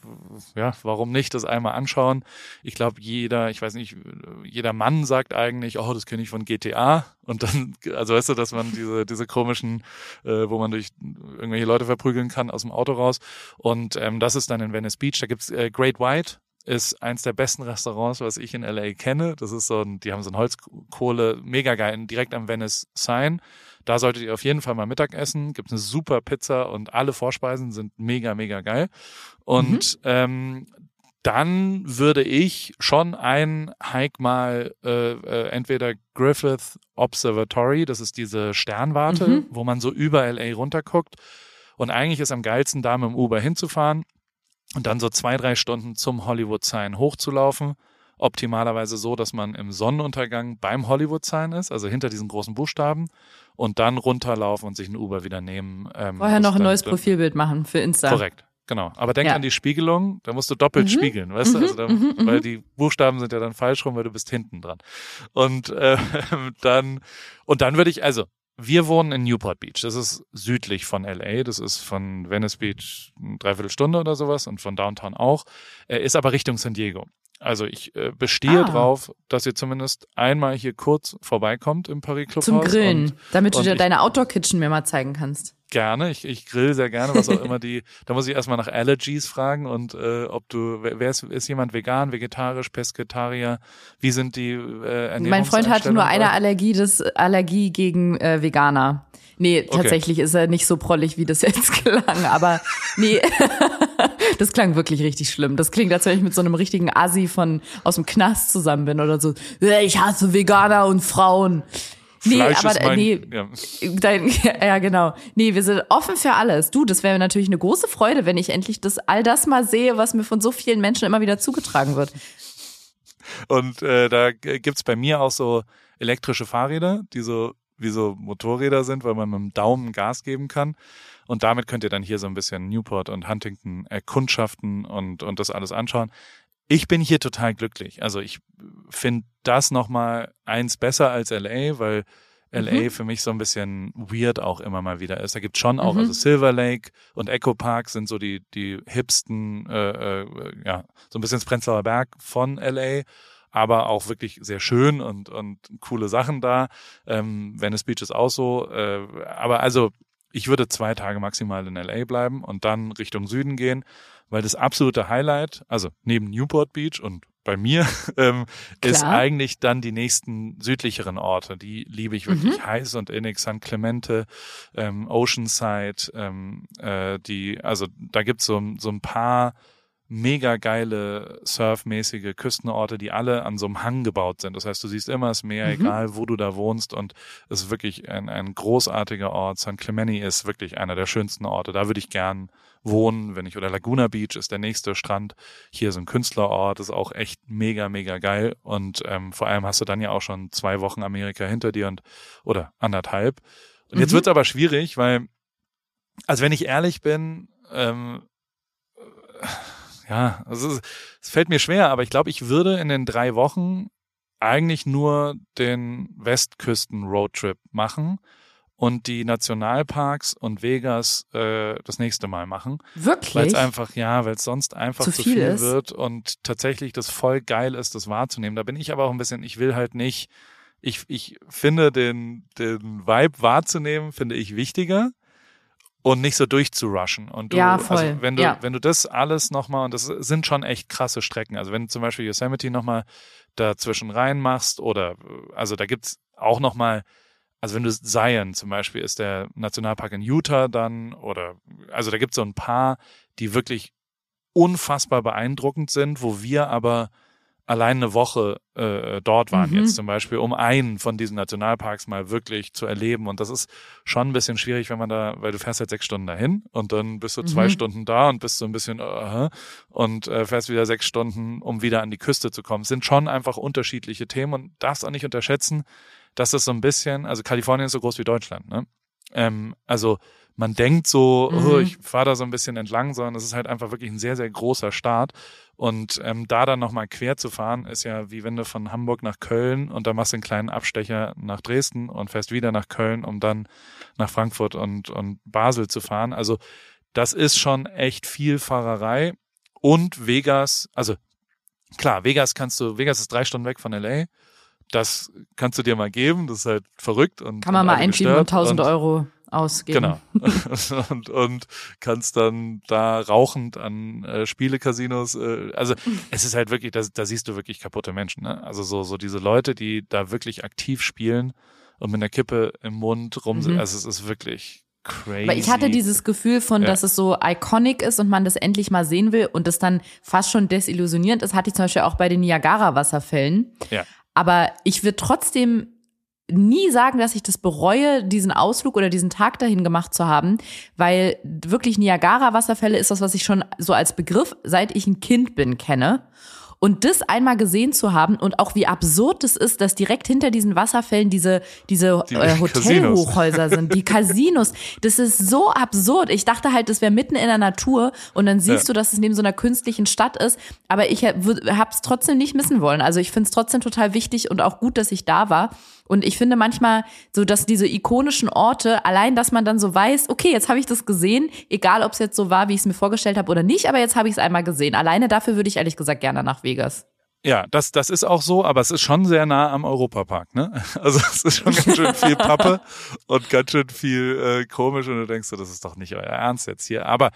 ja, warum nicht das einmal anschauen? Ich glaube, jeder, ich weiß nicht, jeder Mann sagt eigentlich, oh, das kenne ich von GTA. Und dann, also weißt du, dass man diese, diese komischen, äh, wo man durch irgendwelche Leute verprügeln kann, aus dem Auto raus. Und ähm, das ist dann in Venice Beach. Da gibt's äh, Great White, ist eins der besten Restaurants, was ich in LA kenne. Das ist so ein, die haben so ein Holzkohle, mega geil, direkt am Venice Sign. Da solltet ihr auf jeden Fall mal Mittag essen. Gibt eine super Pizza und alle Vorspeisen sind mega, mega geil. Und mhm. ähm, dann würde ich schon ein Hike mal äh, äh, entweder Griffith Observatory, das ist diese Sternwarte, mhm. wo man so über LA runterguckt. Und eigentlich ist am geilsten, da mit dem Uber hinzufahren und dann so zwei, drei Stunden zum Hollywood Sign hochzulaufen optimalerweise so, dass man im Sonnenuntergang beim Hollywood Sign ist, also hinter diesen großen Buchstaben und dann runterlaufen und sich ein Uber wieder nehmen. Ähm, Vorher noch ein neues Profilbild machen für Insta. Korrekt. Genau. Aber denk ja. an die Spiegelung, da musst du doppelt mhm. spiegeln, weißt mhm. du? Also da, mhm. mhm. weil die Buchstaben sind ja dann falsch rum, weil du bist hinten dran. Und äh, dann und dann würde ich also wir wohnen in Newport Beach. Das ist südlich von LA. Das ist von Venice Beach eine Dreiviertelstunde oder sowas und von Downtown auch. Ist aber Richtung San Diego. Also ich äh, bestehe ah. drauf, dass ihr zumindest einmal hier kurz vorbeikommt im Paris Clubhaus. Zum Grillen, damit du dir deine Outdoor-Kitchen mir mal zeigen kannst. Gerne, ich, ich grill sehr gerne, was auch immer die. Da muss ich erstmal nach Allergies fragen und äh, ob du, wer ist, ist jemand vegan, vegetarisch, Pesketarier? Wie sind die äh, Mein Freund hat nur eine Allergie, das Allergie gegen äh, Veganer. Nee, tatsächlich okay. ist er nicht so prollig, wie das jetzt klang, aber nee, das klang wirklich richtig schlimm. Das klingt, als wenn ich mit so einem richtigen Assi von aus dem Knast zusammen bin oder so. Ich hasse Veganer und Frauen. Nee, Fleisch aber mein, nee, ja. Dein, ja genau. Nee, wir sind offen für alles. Du, das wäre natürlich eine große Freude, wenn ich endlich das all das mal sehe, was mir von so vielen Menschen immer wieder zugetragen wird. Und äh, da gibt's bei mir auch so elektrische Fahrräder, die so wie so Motorräder sind, weil man mit dem Daumen Gas geben kann. Und damit könnt ihr dann hier so ein bisschen Newport und Huntington erkundschaften und, und das alles anschauen. Ich bin hier total glücklich. Also ich finde das nochmal eins besser als LA, weil LA mhm. für mich so ein bisschen weird auch immer mal wieder ist. Da gibt schon auch, mhm. also Silver Lake und Echo Park sind so die, die hipsten, äh, äh, ja, so ein bisschen das Prenzlauer Berg von LA aber auch wirklich sehr schön und, und coole Sachen da. Ähm, Venice Beach ist auch so. Äh, aber also ich würde zwei Tage maximal in LA bleiben und dann Richtung Süden gehen, weil das absolute Highlight, also neben Newport Beach und bei mir, ähm, ist eigentlich dann die nächsten südlicheren Orte. Die liebe ich wirklich mhm. heiß und innig. San Clemente, ähm, Oceanside, ähm, äh, die, also da gibt's so, so ein paar mega geile surfmäßige Küstenorte, die alle an so einem Hang gebaut sind. Das heißt, du siehst immer das Meer, mhm. egal wo du da wohnst und es ist wirklich ein, ein großartiger Ort. San Clemente ist wirklich einer der schönsten Orte. Da würde ich gern wohnen, wenn ich, oder Laguna Beach ist der nächste Strand. Hier ist ein Künstlerort, ist auch echt mega, mega geil. Und ähm, vor allem hast du dann ja auch schon zwei Wochen Amerika hinter dir und oder anderthalb. Und mhm. jetzt wird's aber schwierig, weil, also wenn ich ehrlich bin, ähm, ja, also es fällt mir schwer, aber ich glaube, ich würde in den drei Wochen eigentlich nur den Westküsten-Roadtrip machen und die Nationalparks und Vegas äh, das nächste Mal machen. Wirklich? Weil es einfach, ja, weil es sonst einfach zu, zu viel, viel wird und tatsächlich das voll geil ist, das wahrzunehmen. Da bin ich aber auch ein bisschen, ich will halt nicht, ich, ich finde den, den Vibe wahrzunehmen, finde ich wichtiger und nicht so durchzurushen. Und du, ja, also voll. also wenn du, ja. wenn du das alles nochmal, und das sind schon echt krasse Strecken, also wenn du zum Beispiel Yosemite nochmal dazwischen rein machst oder, also da gibt's auch nochmal, also wenn du Zion zum Beispiel ist der Nationalpark in Utah dann, oder, also da gibt's so ein paar, die wirklich unfassbar beeindruckend sind, wo wir aber allein eine Woche äh, dort waren mhm. jetzt zum Beispiel, um einen von diesen Nationalparks mal wirklich zu erleben. Und das ist schon ein bisschen schwierig, wenn man da, weil du fährst halt sechs Stunden dahin und dann bist du mhm. zwei Stunden da und bist so ein bisschen uh, und äh, fährst wieder sechs Stunden, um wieder an die Küste zu kommen. Es sind schon einfach unterschiedliche Themen und darfst auch nicht unterschätzen, dass das so ein bisschen, also Kalifornien ist so groß wie Deutschland, ne? Ähm, also man denkt so, oh, mhm. oh, ich fahre da so ein bisschen entlang, sondern es ist halt einfach wirklich ein sehr, sehr großer Start. Und ähm, da dann nochmal quer zu fahren, ist ja wie wenn du von Hamburg nach Köln und dann machst du einen kleinen Abstecher nach Dresden und fährst wieder nach Köln, um dann nach Frankfurt und, und Basel zu fahren. Also das ist schon echt viel Fahrerei. Und Vegas, also klar, Vegas kannst du, Vegas ist drei Stunden weg von LA. Das kannst du dir mal geben, das ist halt verrückt und. Kann man und mal einschieben und 1000 Euro ausgeben. Genau. und, und kannst dann da rauchend an äh, Spielecasinos, äh, also es ist halt wirklich, da, da siehst du wirklich kaputte Menschen, ne? Also so, so diese Leute, die da wirklich aktiv spielen und mit einer Kippe im Mund rum sind, mhm. also es ist wirklich crazy. Weil ich hatte dieses Gefühl von, ja. dass es so iconic ist und man das endlich mal sehen will und das dann fast schon desillusionierend ist, hatte ich zum Beispiel auch bei den Niagara-Wasserfällen. Ja. Aber ich würde trotzdem nie sagen, dass ich das bereue, diesen Ausflug oder diesen Tag dahin gemacht zu haben, weil wirklich Niagara-Wasserfälle ist das, was ich schon so als Begriff, seit ich ein Kind bin, kenne. Und das einmal gesehen zu haben und auch wie absurd es ist, dass direkt hinter diesen Wasserfällen diese, diese die äh, Hotelhochhäuser sind, die Casinos. Das ist so absurd. Ich dachte halt, das wäre mitten in der Natur und dann siehst ja. du, dass es neben so einer künstlichen Stadt ist. Aber ich habe es trotzdem nicht missen wollen. Also ich finde es trotzdem total wichtig und auch gut, dass ich da war. Und ich finde manchmal so, dass diese ikonischen Orte, allein, dass man dann so weiß, okay, jetzt habe ich das gesehen, egal ob es jetzt so war, wie ich es mir vorgestellt habe oder nicht, aber jetzt habe ich es einmal gesehen. Alleine dafür würde ich ehrlich gesagt gerne nach Vegas. Ja, das, das ist auch so, aber es ist schon sehr nah am Europapark, ne? Also es ist schon ganz schön viel Pappe und ganz schön viel äh, komisch und du denkst so, das ist doch nicht euer Ernst jetzt hier. Aber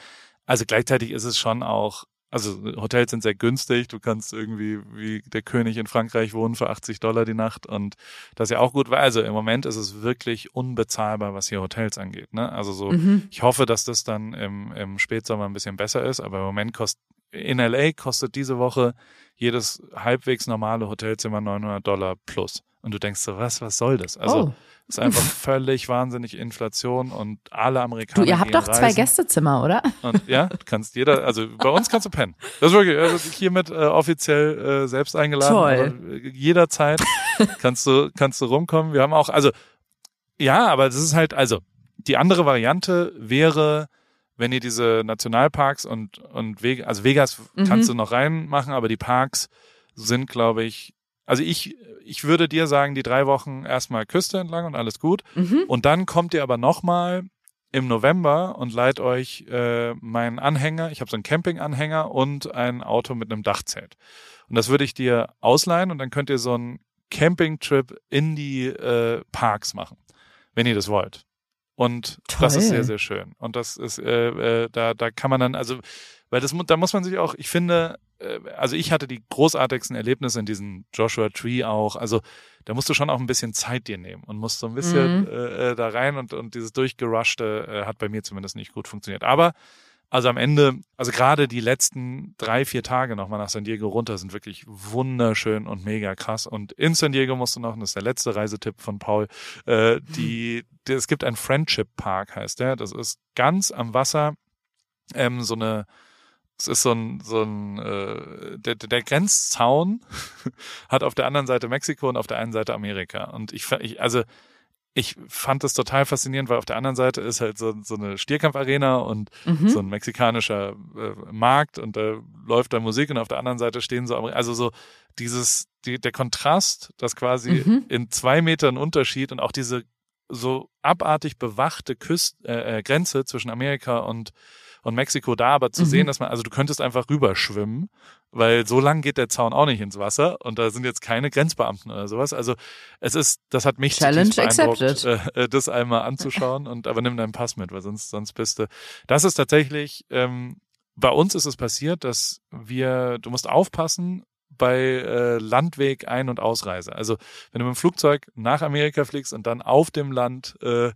also gleichzeitig ist es schon auch also Hotels sind sehr günstig. Du kannst irgendwie wie der König in Frankreich wohnen für 80 Dollar die Nacht und das ist ja auch gut, weil also im Moment ist es wirklich unbezahlbar, was hier Hotels angeht. Ne? Also so, mhm. ich hoffe, dass das dann im, im Spätsommer ein bisschen besser ist, aber im Moment kostet in LA kostet diese Woche jedes halbwegs normale Hotelzimmer 900 Dollar plus. Und du denkst so, was, was soll das? Also oh. Ist einfach völlig wahnsinnig Inflation und alle Amerikaner. Du, ihr habt doch reisen. zwei Gästezimmer, oder? Und ja, du kannst jeder, also bei uns kannst du pennen. Das ist wirklich also hiermit äh, offiziell äh, selbst eingeladen. Toll. jederzeit kannst du, kannst du rumkommen. Wir haben auch, also ja, aber das ist halt, also die andere Variante wäre, wenn ihr diese Nationalparks und, und Vegas, also Vegas Mhm. kannst du noch reinmachen, aber die Parks sind, glaube ich, also ich, ich würde dir sagen, die drei Wochen erstmal Küste entlang und alles gut. Mhm. Und dann kommt ihr aber nochmal im November und leiht euch äh, meinen Anhänger. Ich habe so einen Campinganhänger und ein Auto mit einem Dachzelt. Und das würde ich dir ausleihen und dann könnt ihr so einen Campingtrip in die äh, Parks machen, wenn ihr das wollt. Und das ist Toll. sehr, sehr schön. Und das ist, äh, äh, da, da kann man dann, also, weil das, da muss man sich auch, ich finde, äh, also ich hatte die großartigsten Erlebnisse in diesem Joshua Tree auch. Also da musst du schon auch ein bisschen Zeit dir nehmen und musst so ein bisschen Mhm. äh, äh, da rein und, und dieses durchgerushte äh, hat bei mir zumindest nicht gut funktioniert. Aber also am Ende, also gerade die letzten drei, vier Tage nochmal nach San Diego runter sind wirklich wunderschön und mega krass. Und in San Diego musst du noch, und das ist der letzte Reisetipp von Paul, äh, die, die, es gibt einen Friendship Park, heißt der. Das ist ganz am Wasser, ähm, so eine, es ist so ein, so ein äh, der, der Grenzzaun hat auf der anderen Seite Mexiko und auf der einen Seite Amerika. Und ich, ich also ich fand das total faszinierend, weil auf der anderen Seite ist halt so, so eine Stierkampfarena und Mhm. so ein mexikanischer äh, Markt und da läuft da Musik und auf der anderen Seite stehen so, also so dieses, die, der Kontrast, das quasi Mhm. in zwei Metern Unterschied und auch diese so abartig bewachte Küst, äh, äh, Grenze zwischen Amerika und und Mexiko da, aber zu Mhm. sehen, dass man, also du könntest einfach rüberschwimmen, weil so lang geht der Zaun auch nicht ins Wasser und da sind jetzt keine Grenzbeamten oder sowas. Also es ist, das hat mich Challenge beeindruckt, äh, das einmal anzuschauen und aber nimm deinen Pass mit, weil sonst sonst bist du. Das ist tatsächlich, ähm, bei uns ist es passiert, dass wir, du musst aufpassen bei äh, Landweg Ein- und Ausreise. Also wenn du mit dem Flugzeug nach Amerika fliegst und dann auf dem Land äh,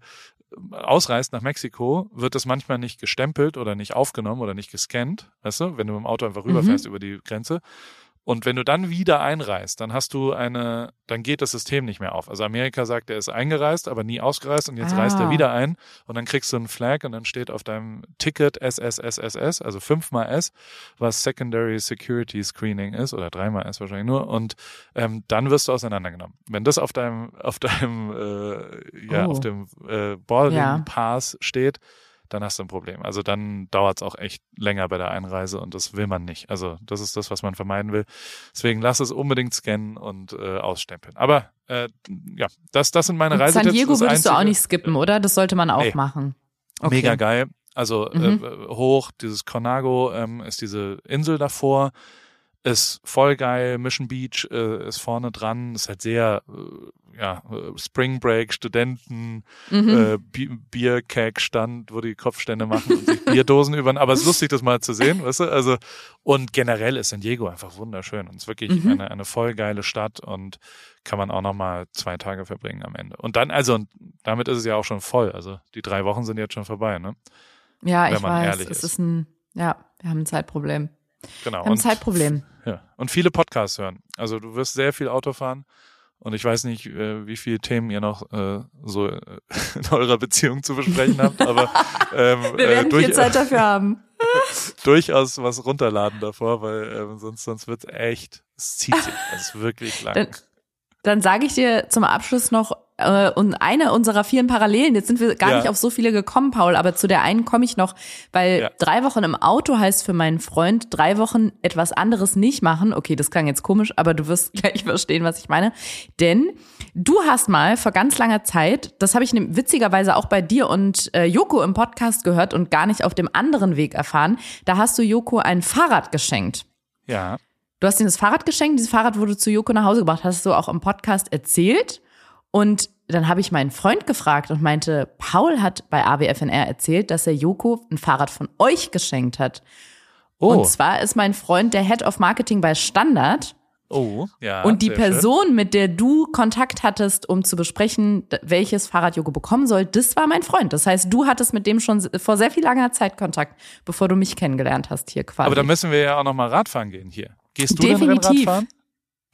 ausreist nach Mexiko, wird das manchmal nicht gestempelt oder nicht aufgenommen oder nicht gescannt, weißt du, wenn du mit dem Auto einfach rüberfährst über die Grenze. Und wenn du dann wieder einreist, dann hast du eine, dann geht das System nicht mehr auf. Also Amerika sagt, er ist eingereist, aber nie ausgereist und jetzt Ah. reist er wieder ein und dann kriegst du einen Flag und dann steht auf deinem Ticket SSSSS, also fünfmal S, was Secondary Security Screening ist oder dreimal S wahrscheinlich nur und ähm, dann wirst du auseinandergenommen. Wenn das auf deinem auf deinem äh, ja Oh. auf dem äh, Boarding Ja. Pass steht, dann hast du ein Problem. Also dann dauert es auch echt länger bei der Einreise und das will man nicht. Also das ist das, was man vermeiden will. Deswegen lass es unbedingt scannen und äh, ausstempeln. Aber äh, ja, das, das sind meine Und Reisetipps. San Diego würdest du auch Einzige- nicht skippen, oder? Das sollte man auch Nee. machen. Okay. Mega geil. Also Mhm. äh, hoch, dieses Conago ähm, ist diese Insel davor, ist voll geil. Mission Beach äh, ist vorne dran, ist halt sehr äh, ja äh, Spring Break Studenten Mhm. äh, Bi Bierkeg stand, wo die Kopfstände machen und sich Bierdosen über. Aber es ist lustig, das mal zu sehen, weißt du? Also und generell ist San Diego einfach wunderschön und es ist wirklich Mhm. eine eine voll geile Stadt und kann man auch noch mal zwei Tage verbringen am Ende. Und dann also und damit ist es ja auch schon voll. Also die drei Wochen sind jetzt schon vorbei, ne? ja, wenn ich weiß. Es ist. ist ein, ja, wir haben ein Zeitproblem. Genau. Wir haben ein Zeitproblem. ja. und viele Podcasts hören. Also du wirst sehr viel Auto fahren. Und ich weiß nicht, äh, wie viele Themen ihr noch äh, so äh, in eurer Beziehung zu besprechen habt, aber ähm, Wir äh, werden durch, viel Zeit dafür haben. durchaus was runterladen davor, weil ähm, sonst sonst wird's echt, es zieht sich, es ist wirklich lang. Dann, dann sage ich dir zum Abschluss noch äh, und eine unserer vielen Parallelen. Jetzt sind wir gar Ja. nicht auf so viele gekommen, Paul, aber zu der einen komme ich noch, weil Ja. drei Wochen im Auto heißt für meinen Freund drei Wochen etwas anderes nicht machen. Okay, das klang jetzt komisch, aber du wirst gleich verstehen, was ich meine. Denn du hast mal vor ganz langer Zeit, das habe ich witzigerweise auch bei dir und äh, Joko im Podcast gehört und gar nicht auf dem anderen Weg erfahren. Da hast du Joko ein Fahrrad geschenkt. ja. Du hast ihm das Fahrrad geschenkt, dieses Fahrrad wurde zu Joko nach Hause gebracht, hast du auch im Podcast erzählt. Und dann habe ich meinen Freund gefragt und meinte, Paul hat bei AWFNR erzählt, dass er Joko ein Fahrrad von euch geschenkt hat. Oh, Und zwar ist mein Freund der Head of Marketing bei Standard. oh, ja. und die sehr schön. Person, mit der du Kontakt hattest, um zu besprechen, welches Fahrrad Joko bekommen soll, das war mein Freund. Das heißt, du hattest mit dem schon vor sehr viel langer Zeit Kontakt, bevor du mich kennengelernt hast hier quasi. Aber da müssen wir ja auch noch mal Radfahren gehen hier. Gehst du denn Definitiv.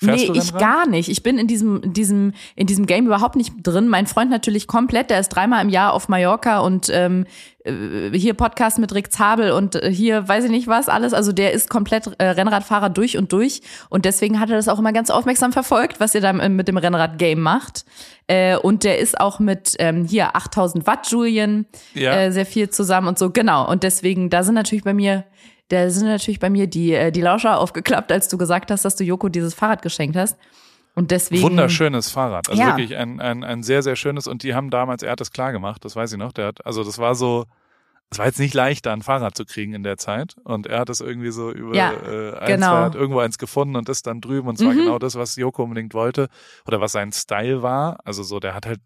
Fährst nee, ich Rennrad? gar nicht. Ich bin in diesem, in diesem, in diesem Game überhaupt nicht drin. Mein Freund natürlich komplett. Der ist dreimal im Jahr auf Mallorca und ähm, äh, hier Podcast mit Rick Zabel und äh, hier weiß ich nicht was alles. Also der ist komplett äh, Rennradfahrer durch und durch und deswegen hat er das auch immer ganz aufmerksam verfolgt, was ihr da mit dem Rennrad-Game macht. Äh, und der ist auch mit ähm, hier 8000 Watt Julian Ja. äh, sehr viel zusammen und so. Genau. Und deswegen, da sind natürlich bei mir da sind natürlich bei mir die, äh, die Lauscher aufgeklappt, als du gesagt hast, dass du Joko dieses Fahrrad geschenkt hast. Und deswegen. Wunderschönes Fahrrad. Also Ja. wirklich ein, ein, ein sehr, sehr schönes. Und die haben damals, er hat das klar gemacht, das weiß ich noch. Der hat, also das war so, es war jetzt nicht leicht, da ein Fahrrad zu kriegen in der Zeit. Und er hat es irgendwie so über Ja, äh, eins, genau. er hat irgendwo eins gefunden und ist dann drüben. Und zwar Mhm. genau das, was Joko unbedingt wollte. Oder was sein Style war. Also so, der hat halt,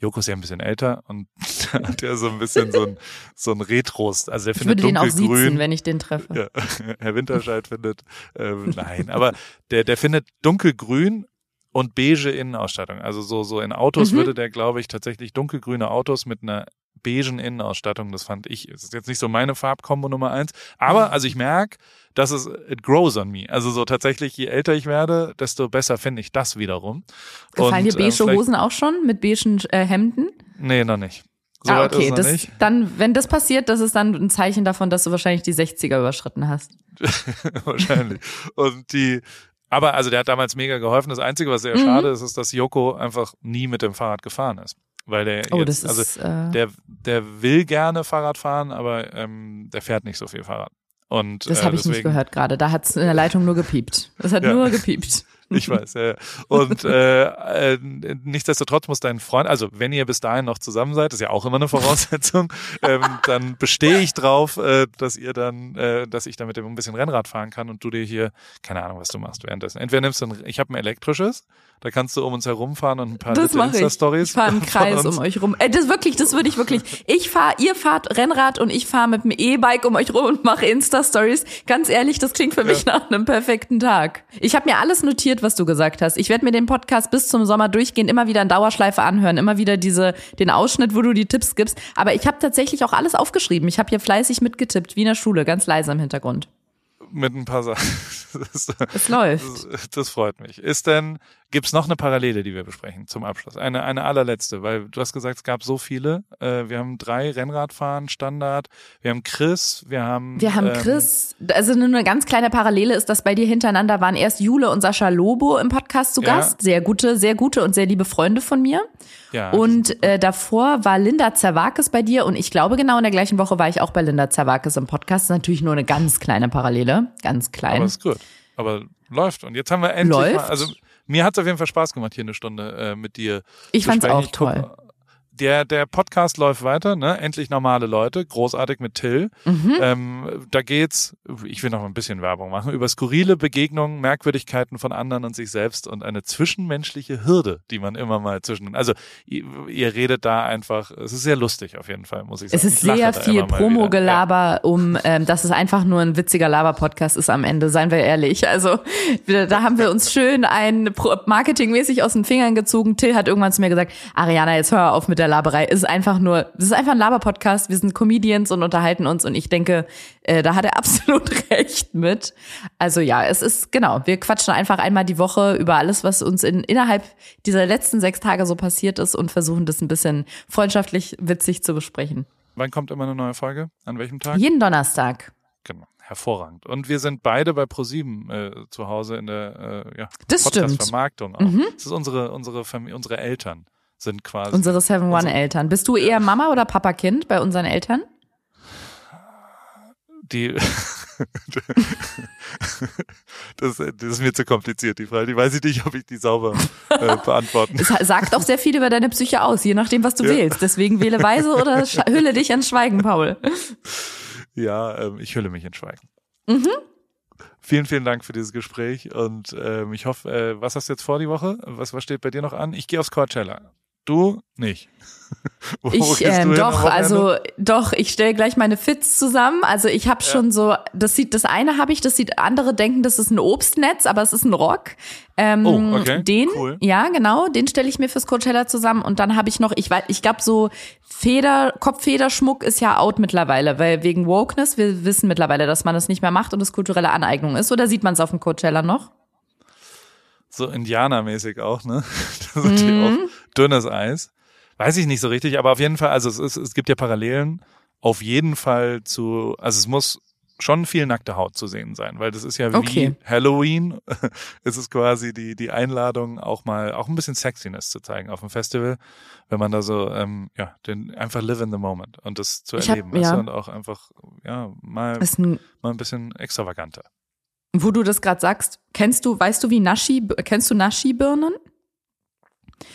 Joko ist ja ein bisschen älter und hat er so ein bisschen so ein, so ein Retros. Also der Ich würde findet den auch dunkelgrün. siezen, wenn ich den treffe. Ja, Herr Winterscheid findet, ähm, nein, aber der, der findet dunkelgrün und beige Innenausstattung. Also so, so in Autos Mhm. würde der, glaube ich, tatsächlich dunkelgrüne Autos mit einer beigen Innenausstattung, das fand ich, es ist jetzt nicht so meine Farbkombo Nummer eins, aber also ich merke, dass es, it grows on me. Also so tatsächlich, je älter ich werde, desto besser finde ich das wiederum. Gefallen Und, dir beige äh, vielleicht- Hosen auch schon mit beigen äh, Hemden? Nee, noch nicht. So ah, okay. Das, nicht. dann, wenn das passiert, das ist dann ein Zeichen davon, dass du wahrscheinlich die 60er überschritten hast. Wahrscheinlich. Und die, aber also der hat damals mega geholfen. Das Einzige, was sehr Mhm. schade ist, ist, dass Joko einfach nie mit dem Fahrrad gefahren ist. Weil der Oh, jetzt, das ist. also äh, der, der will gerne Fahrrad fahren, aber ähm, der fährt nicht so viel Fahrrad. Und das äh, habe ich deswegen, nicht gehört gerade. Da hat's in der Leitung nur gepiept. Das hat Ja. nur gepiept. Ich weiß, ja. ja. Und äh, äh, nichtsdestotrotz muss dein Freund, also wenn ihr bis dahin noch zusammen seid, ist ja auch immer eine Voraussetzung, ähm, dann bestehe ich drauf, äh, dass ihr dann, äh, dass ich dann mit dem ein bisschen Rennrad fahren kann und du dir hier, keine Ahnung, was du machst währenddessen. Entweder nimmst du ein, ich habe ein elektrisches, da kannst du um uns herumfahren und ein paar mache ich. Insta-Stories Ich fahre im Kreis um euch rum. Äh, das wirklich, das würde ich wirklich. Ich fahre, ihr fahrt Rennrad und ich fahre mit dem E-Bike um euch rum und mache Insta-Stories. Ganz ehrlich, das klingt für mich nach einem perfekten Tag. Ich habe mir alles notiert, was du gesagt hast. Ich werde mir den Podcast bis zum Sommer durchgehend immer wieder in Dauerschleife anhören, immer wieder diese den Ausschnitt, wo du die Tipps gibst. Aber ich habe tatsächlich auch alles aufgeschrieben. Ich habe hier fleißig mitgetippt, wie in der Schule, ganz leise im Hintergrund. Mit ein paar Sachen. Das, Es läuft. das, das freut mich. Ist denn, gibt's noch eine Parallele, die wir besprechen zum Abschluss? Eine, eine allerletzte, weil du hast gesagt, es gab so viele. Äh, wir haben drei Rennradfahren, Standard. Wir haben Chris, wir haben. Wir haben ähm, Chris, also nur eine ganz kleine Parallele ist, dass bei dir hintereinander waren erst Jule und Sascha Lobo im Podcast zu Ja. Gast. Sehr gute, sehr gute und sehr liebe Freunde von mir. Ja, Und äh, davor war Linda Zerwakis bei dir und ich glaube genau in der gleichen Woche war ich auch bei Linda Zerwakis im Podcast. Das ist natürlich nur eine ganz kleine Parallele, ganz klein. Aber ist gut. Aber läuft. Und jetzt haben wir endlich Läuft. mal, also mir hat's auf jeden Fall Spaß gemacht, hier eine Stunde äh, mit dir ich zu fand's sprechen. auch Ich guck- toll. Der, der Podcast läuft weiter, ne? Endlich normale Leute, großartig mit Till. Mhm. Ähm, da geht's, ich will noch ein bisschen Werbung machen, über skurrile Begegnungen, Merkwürdigkeiten von anderen und sich selbst und eine zwischenmenschliche Hürde, die man immer mal zwischen, also ihr, ihr redet da einfach, es ist sehr lustig auf jeden Fall, muss ich sagen. Es ist Ich sehr viel. Promo-Gelaber, um ähm, dass es einfach nur ein witziger Laber-Podcast ist am Ende, seien wir ehrlich. Also da haben wir uns schön ein marketingmäßig aus den Fingern gezogen. Till hat irgendwann zu mir gesagt, Ariana, jetzt hör auf mit der Laberei. Es ist einfach nur, es ist einfach ein Laber-Podcast. Wir sind Comedians und unterhalten uns und ich denke, äh, da hat er absolut recht mit. Also ja, es ist genau, wir quatschen einfach einmal die Woche über alles, was uns in, innerhalb dieser letzten sechs Tage so passiert ist und versuchen das ein bisschen freundschaftlich witzig zu besprechen. Wann kommt immer eine neue Folge? An welchem Tag? Jeden Donnerstag. Genau, hervorragend. Und wir sind beide bei ProSieben äh, zu Hause in der äh, ja, Das stimmt. Mhm. Podcast-Vermarktung auch. Das ist unsere, unsere Familie, unsere Eltern sind quasi. Unsere 7-One-Eltern. Bist du eher Mama oder Papa-Kind bei unseren Eltern? die das, das ist mir zu kompliziert, die Frage. Die weiß ich nicht, ob ich die sauber äh, beantworten Es sagt auch sehr viel über deine Psyche aus, je nachdem, was du Ja. wählst. Deswegen wähle weise oder hülle dich ins Schweigen, Paul. Ja, ähm, ich hülle mich in Schweigen. Mhm. Vielen, vielen Dank für dieses Gespräch und ähm, ich hoffe, äh, was hast du jetzt vor die Woche? Was, was steht bei dir noch an? Ich gehe aufs Coachella. Du nicht. Wo Ich am doch, also doch, ich stelle gleich meine Fits zusammen. Also ich habe schon so, das sieht, das eine habe ich, das sieht andere denken, das ist ein Obstnetz, aber es ist ein Rock. Ähm, Oh, okay, Den, cool. ja genau, den stelle ich mir fürs Coachella zusammen und dann habe ich noch, ich weiß, ich glaube so Feder, Kopffederschmuck ist ja out mittlerweile, weil wegen Wokeness, wir wissen mittlerweile, dass man das nicht mehr macht und es kulturelle Aneignung ist. Oder sieht man es auf dem Coachella noch? so Indianermäßig auch, ne? Da sind die Mhm. auch dünnes Eis. Weiß ich nicht so richtig, aber auf jeden Fall, also es, ist, es gibt ja Parallelen auf jeden Fall zu, also es muss schon viel nackte Haut zu sehen sein, weil das ist ja wie Okay. Halloween. es ist quasi die, die Einladung, auch mal, auch ein bisschen Sexiness zu zeigen auf dem Festival, wenn man da so, ähm, ja, den, einfach live in the moment und das zu Ich hab- erleben, weißt ja. und auch einfach, ja, mal, ein, mal ein bisschen extravaganter. wo du das gerade sagst, kennst du, weißt du, wie Nashi, kennst du Nashi-Birnen?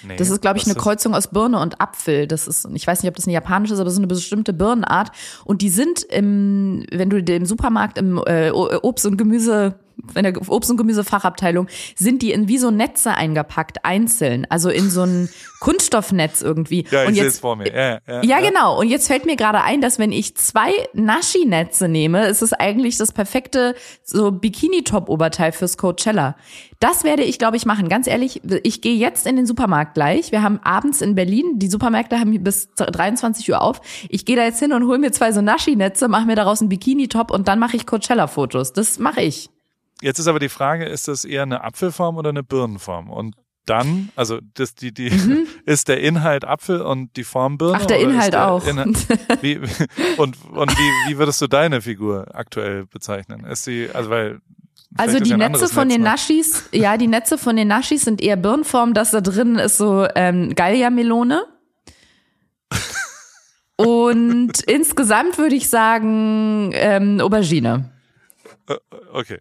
Nee, Das ist, glaube ich, eine Kreuzung aus Birne und Apfel. Das ist, ich weiß nicht, ob das eine japanische ist, aber das ist eine bestimmte Birnenart. Und die sind im, wenn du den Supermarkt im äh, Obst und Gemüse, in der Obst- und Gemüsefachabteilung, sind die in wie so Netze eingepackt, einzeln. Also in so ein Kunststoffnetz irgendwie. Ja, ich und sehe jetzt, vor mir. Ja, ja, Ja, genau. Und jetzt fällt mir gerade ein, dass wenn ich zwei Nashi-Netze nehme, ist es eigentlich das perfekte so Bikini-Top-Oberteil fürs Coachella. Das werde ich, glaube ich, machen. Ganz ehrlich, ich gehe jetzt in den Supermarkt gleich. Wir haben abends in Berlin, die Supermärkte haben bis 23 Uhr auf. Ich gehe da jetzt hin und hole mir zwei so Nashi-Netze, mache mir daraus einen Bikini-Top und dann mache ich Coachella-Fotos. Das mache ich. Jetzt ist aber die Frage, ist das eher eine Apfelform oder eine Birnenform? Und dann, also das, die, die, ist der Inhalt Apfel und die Form Birne? Mhm. Ach, der Inhalt der auch. Inhalt- wie, und und wie, wie würdest du deine Figur aktuell bezeichnen? Ist sie, also weil Also die Netze von Netz den noch. Naschis, ja, die Netze von den Naschis sind eher Birnenform. Das da drin ist so ähm, Galliamelone. Und insgesamt würde ich sagen ähm, Aubergine. Okay.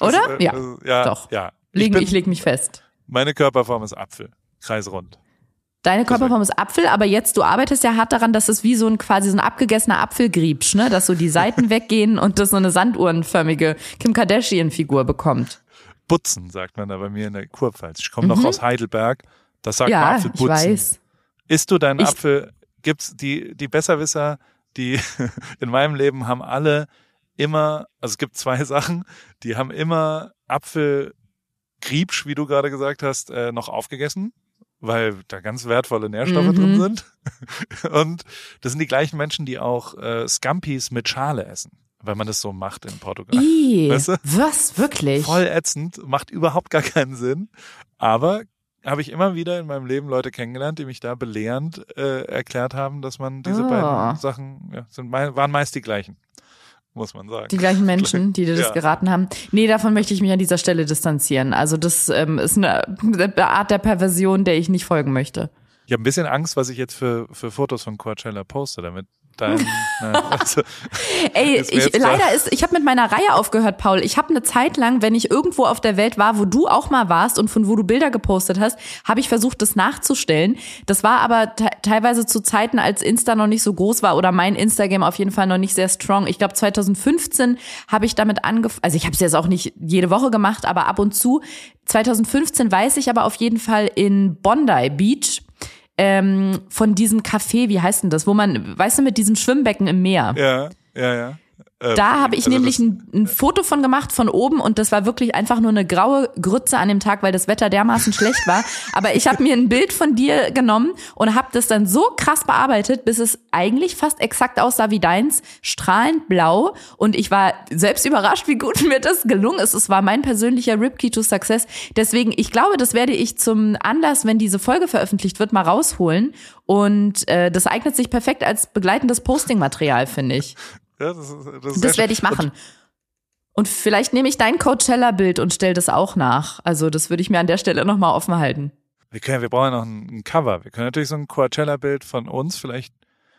Oder? Ja, das- ja, doch. Ja. Ich Leg, bin, ich leg mich fest. meine Körperform ist Apfel, kreisrund. Deine Körperform ist Apfel, aber jetzt, du arbeitest ja hart daran, dass es wie so ein quasi so ein abgegessener Apfelgriebsch, ne? Dass so die Seiten weggehen und das so eine sanduhrenförmige Kim Kardashian-Figur bekommt. Butzen sagt man da bei mir in der Kurpfalz. Ich komme noch aus Heidelberg. Das sagt man Mhm. ja, Apfel ich Butzen. weiß. Isst du deinen Ich- Apfel? Gibt's die die Besserwisser, die in meinem Leben haben alle immer, also es gibt zwei Sachen, die haben immer Apfelgriebsch, wie du gerade gesagt hast, äh, noch aufgegessen, weil da ganz wertvolle Nährstoffe Mhm. drin sind. Und das sind die gleichen Menschen, die auch äh, Scampis mit Schale essen, weil man das so macht in Portugal. Ih, Weißt du? was, wirklich? Voll ätzend, macht überhaupt gar keinen Sinn. Aber habe ich immer wieder in meinem Leben Leute kennengelernt, die mich da belehrend äh, erklärt haben, dass man diese Oh. beiden Sachen, ja, sind, waren meist die gleichen, muss man sagen. Die gleichen Menschen, die dir das Ja. geraten haben. Nee, davon möchte ich mich an dieser Stelle distanzieren. Also das ähm, ist eine, eine Art der Perversion, der ich nicht folgen möchte. Ich habe ein bisschen Angst, was ich jetzt für, für Fotos von Coachella poste, damit dein, na, also, Ey, ich, leider ist, ich habe mit meiner Reihe aufgehört, Paul. Ich habe eine Zeit lang, wenn ich irgendwo auf der Welt war, wo du auch mal warst und von wo du Bilder gepostet hast, habe ich versucht, das nachzustellen. Das war aber te teilweise zu Zeiten, als Insta noch nicht so groß war oder mein Instagram auf jeden Fall noch nicht sehr strong. Ich glaube, 2015 habe ich damit angefangen. Also ich habe es jetzt auch nicht jede Woche gemacht, aber ab und zu. 2015 weiß ich aber auf jeden Fall in Bondi Beach ähm, von diesem Café, wie heißt denn das, wo man, weißt du, mit diesen Schwimmbecken im Meer. ja, ja, ja. Äh, Da habe ich also nämlich ein, ein Foto von gemacht von oben und das war wirklich einfach nur eine graue Grütze an dem Tag, weil das Wetter dermaßen schlecht war. Aber ich habe mir ein Bild von dir genommen und habe das dann so krass bearbeitet, bis es eigentlich fast exakt aussah wie deins, strahlend blau. Und ich war selbst überrascht, wie gut mir das gelungen ist. Es war mein persönlicher Ripkey to Success. Deswegen, ich glaube, das werde ich zum Anlass, wenn diese Folge veröffentlicht wird, mal rausholen. Und äh, das eignet sich perfekt als begleitendes Postingmaterial, finde ich. das, ist- das, ist Das werde ich machen. Und vielleicht nehme ich dein Coachella-Bild und stelle das auch nach. Also das würde ich mir an der Stelle nochmal offen halten. Wir, können, wir brauchen ja noch ein, ein Cover. Wir können natürlich so ein Coachella-Bild von uns, vielleicht,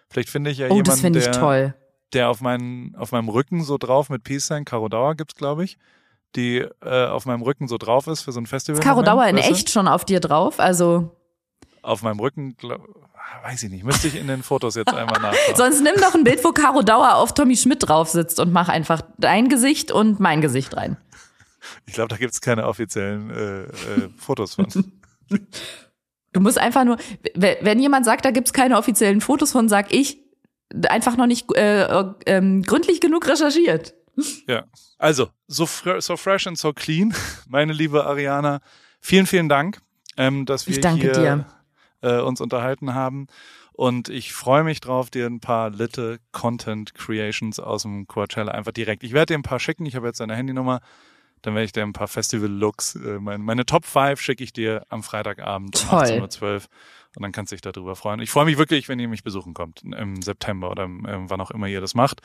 vielleicht finde ich ja Oh, jemanden, das finde ich der, toll. der auf, meinen, auf meinem Rücken so drauf mit Peace Sign, Caro Dauer gibt's, glaube ich, die äh, auf meinem Rücken so drauf ist für so ein Festival. Caro Dauer in weißt du? echt schon auf dir drauf. Also Auf meinem Rücken, glaub, weiß ich nicht, müsste ich in den Fotos jetzt einmal nachschauen. sonst nimm doch ein Bild, wo Caro Dauer auf Tommy Schmidt drauf sitzt und mach einfach dein Gesicht und mein Gesicht rein. Ich glaube, da gibt's keine offiziellen äh, äh, Fotos von. Du musst einfach nur, wenn jemand sagt, da gibt's keine offiziellen Fotos von, sag ich, einfach noch nicht äh, ähm, gründlich genug recherchiert. Ja. Also, so, fr so fresh and so clean, meine liebe Ariana. Vielen, vielen Dank, ähm, dass wir Ich danke hier dir. Äh, uns unterhalten haben. Und ich freue mich drauf, dir ein paar Litte Content Creations aus dem Coachella einfach direkt. Ich werde dir ein paar schicken. Ich habe jetzt deine Handynummer. Dann werde ich dir ein paar Festival-Looks, äh, mein, meine Top 5 schicke ich dir am Freitagabend um Toll. 18.12 Uhr. Und dann kannst du dich darüber freuen. Ich freue mich wirklich, wenn ihr mich besuchen kommt im September oder im, ähm, wann auch immer ihr das macht.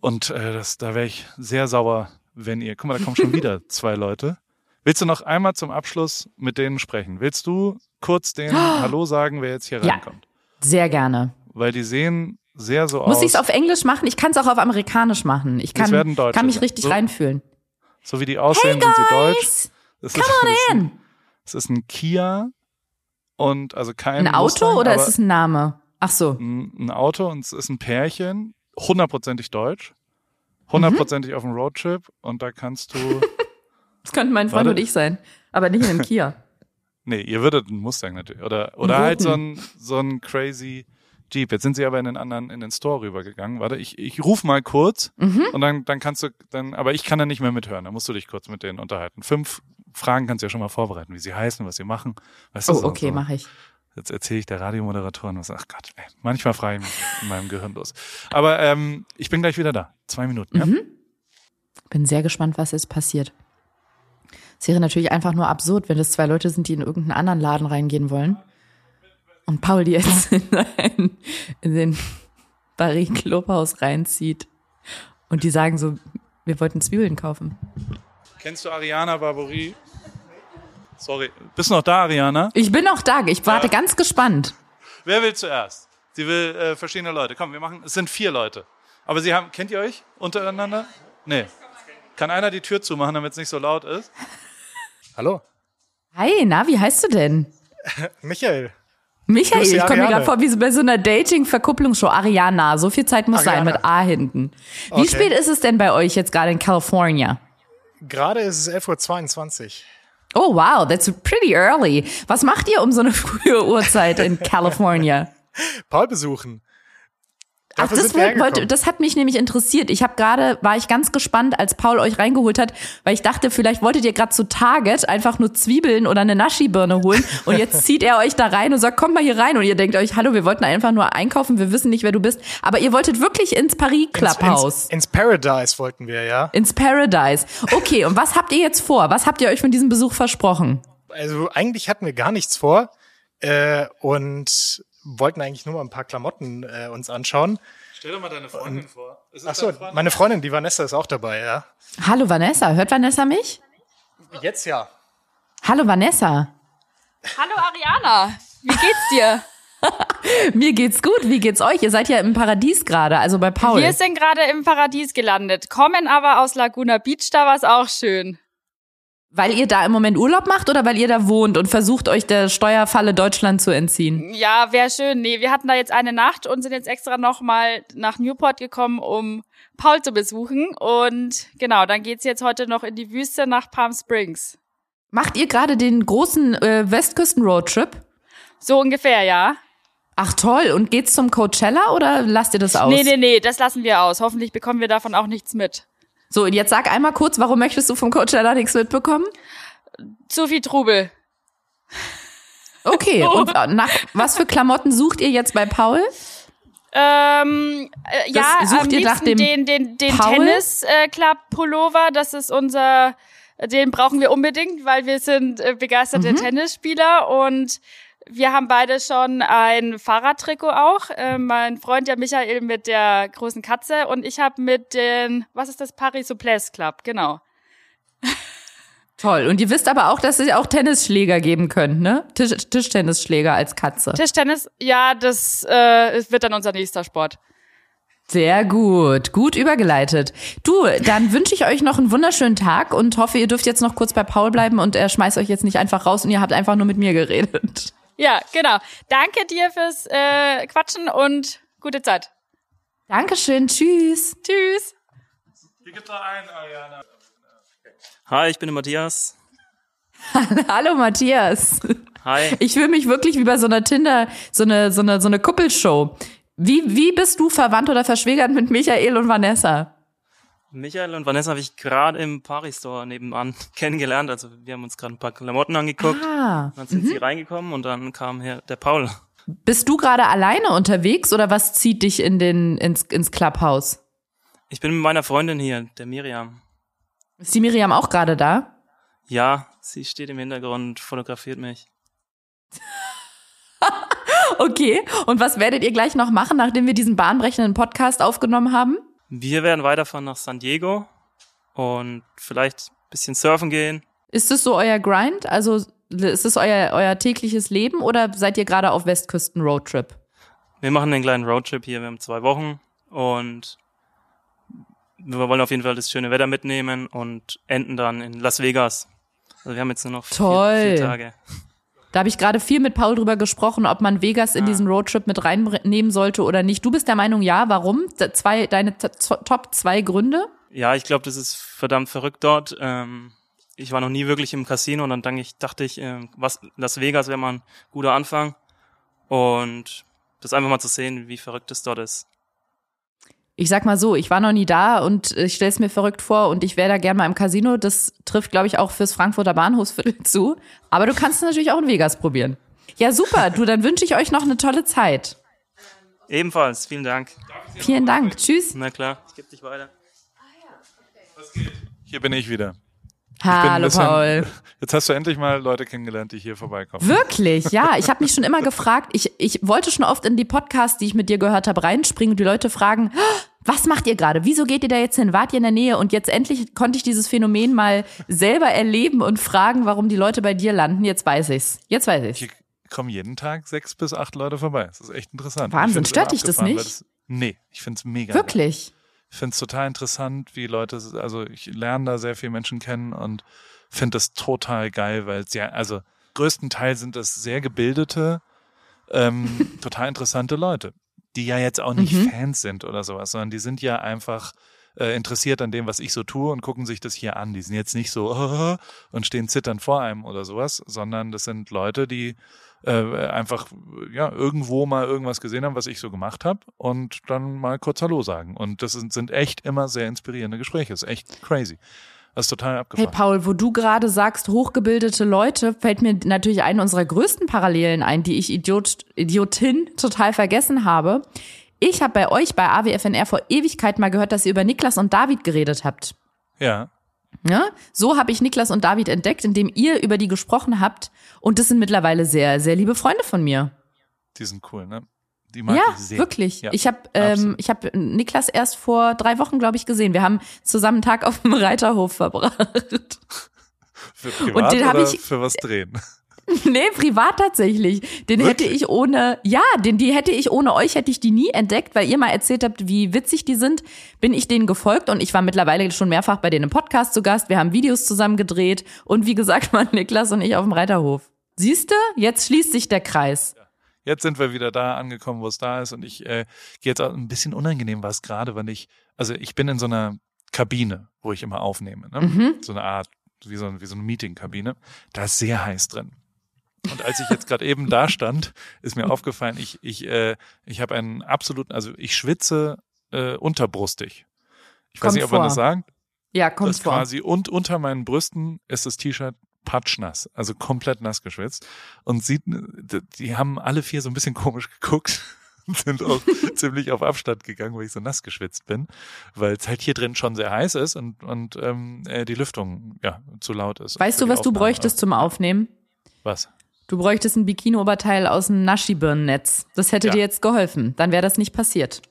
Und äh, das, da wäre ich sehr sauer, wenn ihr. Guck mal, da kommen schon wieder zwei Leute. Willst du noch einmal zum Abschluss mit denen sprechen? Willst du kurz denen Hallo sagen, wer jetzt hier Ja. reinkommt? Sehr gerne. Weil die sehen sehr so Muss aus. ich es auf Englisch machen? Ich kann es auch auf Amerikanisch machen. Ich kann, kann mich richtig So- reinfühlen. so wie die aussehen, sind sie deutsch. Es come ist, on in. es ist ein Kia und also kein Ein Auto Mustang, oder ist es ein Name? Ach so. ein, ein Auto und es ist ein Pärchen, hundertprozentig deutsch, hundertprozentig auf dem Roadtrip und da kannst du, Das könnten mein Freund und ich sein. Aber nicht in einem Kia. nee, ihr würdet einen Mustang natürlich oder oder halt so ein so ein crazy Jeep. Jetzt sind sie aber in den anderen in den Store rübergegangen. Warte, ich ich ruf mal kurz Mhm. und dann dann kannst du dann, aber ich kann dann nicht mehr mithören. Da musst du dich kurz mit denen unterhalten. Fünf Fragen kannst du ja schon mal vorbereiten, wie sie heißen, was sie machen. Weißt du, Oh, so- okay, so. mache ich. Jetzt erzähle ich der Radiomoderatorin was. Ach Gott, ey, manchmal frage ich mich in meinem Gehirn los. Aber ähm, ich bin gleich wieder da. Zwei Minuten. Ja? Mhm. Bin sehr gespannt, was jetzt passiert. Es wäre natürlich einfach nur absurd, wenn es zwei Leute sind, die in irgendeinen anderen Laden reingehen wollen. Und Paul die jetzt in, ein, in den Barry Clubhaus reinzieht. Und die sagen so, wir wollten Zwiebeln kaufen. Kennst du Ariana Barbouri? Sorry. Bist du noch da, Ariana? Ich bin auch da, ich warte ganz gespannt. Wer will zuerst? Sie will äh, verschiedene Leute. Komm, wir machen. Es sind vier Leute. Aber sie haben. Kennt ihr euch untereinander? Nee. Kann einer die Tür zumachen, damit es nicht so laut ist? Hallo, Hi, na, wie heißt du denn? Michael. Michael, ich komme mir gerade vor wie bei so einer Dating-Verkupplungsshow. Ariana, so viel Zeit muss sein Ariana. mit A hinten. Wie Okay. spät ist es denn bei euch jetzt gerade in California? Gerade ist es 11.22 Uhr. Oh wow, that's pretty early. Was macht ihr um so eine frühe Uhrzeit in California? Paul besuchen. Ach, das, wollte, das hat mich nämlich interessiert. Ich habe gerade, war ich ganz gespannt, als Paul euch reingeholt hat, weil ich dachte, vielleicht wolltet ihr gerade zu Target einfach nur Zwiebeln oder eine Naschi-Birne holen und jetzt zieht er euch da rein und sagt, komm mal hier rein und ihr denkt euch, hallo, wir wollten einfach nur einkaufen, wir wissen nicht, wer du bist. Aber ihr wolltet wirklich ins Paris Ins, Clubhouse. ins, ins Paradise wollten wir, ja. Ins Paradise. Okay, und was habt ihr jetzt vor? Was habt ihr euch von diesem Besuch versprochen? Also eigentlich hatten wir gar nichts vor äh, und wollten eigentlich nur mal ein paar Klamotten äh, uns anschauen. Stell dir mal deine Freundin vor. Ist Ach so, Freundin? meine Freundin, die Vanessa, ist auch dabei, ja. Hallo Vanessa, hört Vanessa mich? Jetzt ja. Hallo Vanessa. Hallo Ariana, wie geht's dir? Mir geht's gut, wie geht's euch? Ihr seid ja im Paradies gerade, also bei Paul. Wir sind gerade im Paradies gelandet, kommen aber aus Laguna Beach, da war's auch schön. Weil ihr da im Moment Urlaub macht oder weil ihr da wohnt und versucht euch der Steuerfalle Deutschland zu entziehen? Ja, wär schön. Nee, wir hatten da jetzt eine Nacht und sind jetzt extra nochmal nach Newport gekommen, um Paul zu besuchen. Und genau, dann geht's jetzt heute noch in die Wüste nach Palm Springs. Macht ihr gerade den großen äh, Westküsten-Roadtrip? So ungefähr, ja. Ach toll, und geht's zum Coachella oder lasst ihr das aus? Nee, nee, nee, das lassen wir aus. Hoffentlich bekommen wir davon auch nichts mit. So, und jetzt sag einmal kurz, warum möchtest du vom Coachella nichts mitbekommen? Zu viel Trubel. Okay, und äh, nach was für Klamotten sucht ihr jetzt bei Paul? Ähm, äh, ja, sucht ihr nach dem den, den, den? Tennis äh, Club Pullover. Das ist unser, den brauchen wir unbedingt, weil wir sind äh, begeisterte Mhm. Tennisspieler und wir haben beide schon ein Fahrradtrikot auch. Äh, mein Freund der Michael mit der großen Katze und ich habe mit den, was ist das Paris Souplesse Club, genau. Toll. Und ihr wisst aber auch, dass ihr auch Tennisschläger geben könnt, ne? Tisch Tischtennisschläger als Katze. Tischtennis, ja, das äh, wird dann unser nächster Sport. Sehr gut. Gut übergeleitet. Du, dann wünsche ich euch noch einen wunderschönen Tag und hoffe, ihr dürft jetzt noch kurz bei Paul bleiben und er schmeißt euch jetzt nicht einfach raus und ihr habt einfach nur mit mir geredet. Ja, genau. Danke dir fürs äh, Quatschen und gute Zeit. Dankeschön. Tschüss. Tschüss. Hier gibt noch einen, Ariana. Hi, ich bin der Matthias. Hallo Matthias. Hi. Ich fühle mich wirklich wie bei so einer Tinder, so eine, so eine, so eine Kuppelshow. Wie, wie bist du verwandt oder verschwägert mit Michael und Vanessa? Michael und Vanessa habe ich gerade im Paris Store nebenan kennengelernt. Also wir haben uns gerade ein paar Klamotten angeguckt. Ah. Dann sind sie reingekommen und dann kam her der Paul. Bist du gerade alleine unterwegs oder was zieht dich in den, ins, ins Clubhouse? Ich bin mit meiner Freundin hier, der Miriam. Ist die Miriam auch gerade da? Ja, sie steht im Hintergrund, fotografiert mich. Okay. Und was werdet ihr gleich noch machen, nachdem wir diesen bahnbrechenden Podcast aufgenommen haben? Wir werden weiterfahren nach San Diego und vielleicht ein bisschen surfen gehen. Ist es so euer Grind? Also ist es euer, euer tägliches Leben oder seid ihr gerade auf Westküsten Roadtrip? Wir machen einen kleinen Roadtrip hier, wir haben zwei Wochen und wir wollen auf jeden Fall das schöne Wetter mitnehmen und enden dann in Las Vegas. Also wir haben jetzt nur noch. Vier, vier Tage. Da habe ich gerade viel mit Paul drüber gesprochen, ob man Vegas in diesen Roadtrip mit reinnehmen sollte oder nicht. Du bist der Meinung, ja. Warum? Zwei, deine Top zwei Gründe? Ja, ich glaube, das ist verdammt verrückt dort. Ähm, ich war noch nie wirklich im Casino und dann dachte ich, dachte ich ähm, was, Las Vegas wäre mal ein guter Anfang. Und das einfach mal zu sehen, wie verrückt es dort ist. Ich sag mal so, ich war noch nie da und ich stelle es mir verrückt vor und ich wäre da gern mal im Casino. Das trifft, glaube ich, auch fürs Frankfurter Bahnhofsviertel zu. Aber du kannst es natürlich auch in Vegas probieren. Ja, super. Du, dann wünsche ich euch noch eine tolle Zeit. Ebenfalls, vielen Dank. Vielen Dank. Tschüss. Na klar, ich gebe dich weiter. Hier bin ich wieder. Hallo, bisschen- Paul. Jetzt hast du endlich mal Leute kennengelernt, die hier vorbeikommen. Wirklich, ja. Ich habe mich schon immer gefragt, ich, ich wollte schon oft in die Podcasts, die ich mit dir gehört habe, reinspringen und die Leute fragen, was macht ihr gerade? Wieso geht ihr da jetzt hin? Wart ihr in der Nähe? Und jetzt endlich konnte ich dieses Phänomen mal selber erleben und fragen, warum die Leute bei dir landen. Jetzt weiß ich's. Jetzt weiß ich's. Hier kommen jeden Tag sechs bis acht Leute vorbei. Das ist echt interessant. Wahnsinn. Stört dich das nicht? Das, nee, ich find's mega. geil. Ich find's total interessant, wie Leute, also ich lerne da sehr viele Menschen kennen und finde das total geil, weil es ja, also größtenteils sind das sehr gebildete, ähm, total interessante Leute, die ja jetzt auch nicht Mhm. Fans sind oder sowas, sondern die sind ja einfach äh, interessiert an dem, was ich so tue und gucken sich das hier an. Die sind jetzt nicht so und stehen zitternd vor einem oder sowas, sondern das sind Leute, die äh, einfach ja irgendwo mal irgendwas gesehen haben, was ich so gemacht habe und dann mal kurz Hallo sagen. Und das sind, sind echt immer sehr inspirierende Gespräche. Das ist echt crazy. Das ist total Hey abgefahren. Paul, wo du gerade sagst, hochgebildete Leute, fällt mir natürlich eine unserer größten Parallelen ein, die ich Idiot, Idiotin total vergessen habe. Ich habe bei euch bei AWFNR vor Ewigkeit mal gehört, dass ihr über Niklas und David geredet habt. ja, Ja? So habe ich Niklas und David entdeckt, indem ihr über die gesprochen habt. Und das sind mittlerweile sehr, sehr liebe Freunde von mir. die sind cool, ne? Die mag Ja, ich sehr. wirklich. Ja, ich habe ähm, ich hab Niklas erst vor drei Wochen, glaube ich, gesehen. Wir haben zusammen einen Tag auf dem Reiterhof verbracht. Für privat den hab oder ich- für was drehen? nee, privat tatsächlich. Den hätte Wirklich? ich ohne, ja, den, die hätte ich ohne euch, hätte ich die nie entdeckt, weil ihr mal erzählt habt, wie witzig die sind, bin ich denen gefolgt und ich war mittlerweile schon mehrfach bei denen im Podcast zu Gast. Wir haben Videos zusammen gedreht und wie gesagt, waren Niklas und ich auf dem Reiterhof. Siehste, jetzt schließt sich der Kreis. Jetzt sind wir wieder da angekommen, wo es da ist und ich äh, gehe jetzt auch ein bisschen unangenehm war es gerade, weil ich, also ich bin in so einer Kabine, wo ich immer aufnehme, ne? Mhm. so eine Art, wie so, wie so eine Meetingkabine. Da ist sehr heiß drin. Und als ich jetzt gerade eben da stand, ist mir aufgefallen, ich, ich, äh, ich habe einen absoluten, also ich schwitze äh, unterbrustig. Ich weiß Kommt nicht, ob man das sagt. Ja, kommt das vor. quasi und unter meinen Brüsten ist das T-Shirt patschnass, also komplett nass geschwitzt. Und sieht, die haben alle vier so ein bisschen komisch geguckt und sind auch ziemlich auf Abstand gegangen, weil ich so nass geschwitzt bin, weil es halt hier drin schon sehr heiß ist und, und ähm, äh, die Lüftung ja zu laut ist. Weißt du, was du Aufnahme. bräuchtest zum Aufnehmen? Was? Du bräuchtest ein Bikini-Oberteil aus dem Naschi-Birnennetz. Das hätte Ja. dir jetzt geholfen. Dann wäre das nicht passiert.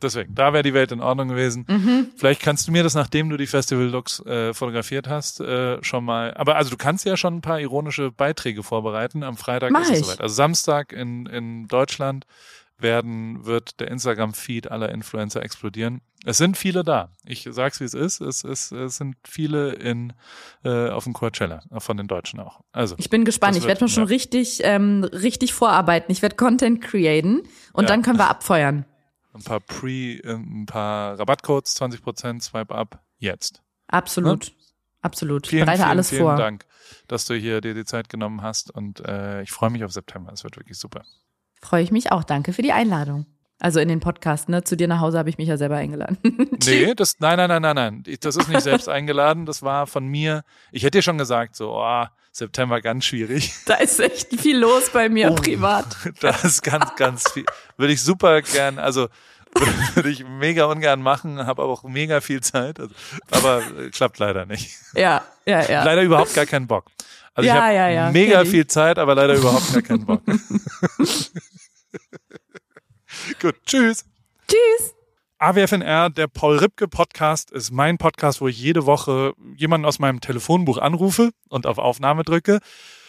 Deswegen, da wäre die Welt in Ordnung gewesen. Mhm. Vielleicht kannst du mir das, nachdem du die Festival-Looks äh, fotografiert hast, äh, schon mal. Aber also du kannst ja schon ein paar ironische Beiträge vorbereiten. Am Freitag Mach ist es ich. soweit. Also Samstag in, in Deutschland werden, wird der Instagram-Feed aller Influencer explodieren. Es sind viele da. Ich sag's wie es ist. Es, es, es sind viele in äh, auf dem Coachella, von den Deutschen auch. Also Ich bin gespannt. Ich werde mir schon ja. richtig, ähm, richtig vorarbeiten. Ich werde Content createn und Ja. dann können wir abfeuern. ein paar Pre, äh, ein paar Rabattcodes, 20% Swipe up jetzt. Absolut. Absolut. Ich Vielen, bereite vielen, alles vielen vor. Dank, dass du hier dir die Zeit genommen hast und äh, ich freue mich auf September. Es wird wirklich super. Freue ich mich auch. Danke für die Einladung. Also in den Podcast, ne? Zu dir nach Hause habe ich mich ja selber eingeladen. Nee, das, nein, nein, nein, nein, nein. Das ist nicht selbst eingeladen. Das war von mir. Ich hätte dir schon gesagt, so, oh, September ganz schwierig. da ist echt viel los bei mir Oh. privat. Da ist ganz, ganz viel. Würde ich super gern, also, Würde ich mega ungern machen, habe aber auch mega viel Zeit. Also, aber äh, klappt leider nicht. Ja, ja, ja. Leider überhaupt gar keinen Bock. Also Ja, ich habe ja, ja, mega viel Zeit, aber leider überhaupt gar keinen Bock. Gut, tschüss. Tschüss. AWFNR, der Paul Ripke Podcast, ist mein Podcast, wo ich jede Woche jemanden aus meinem Telefonbuch anrufe und auf Aufnahme drücke.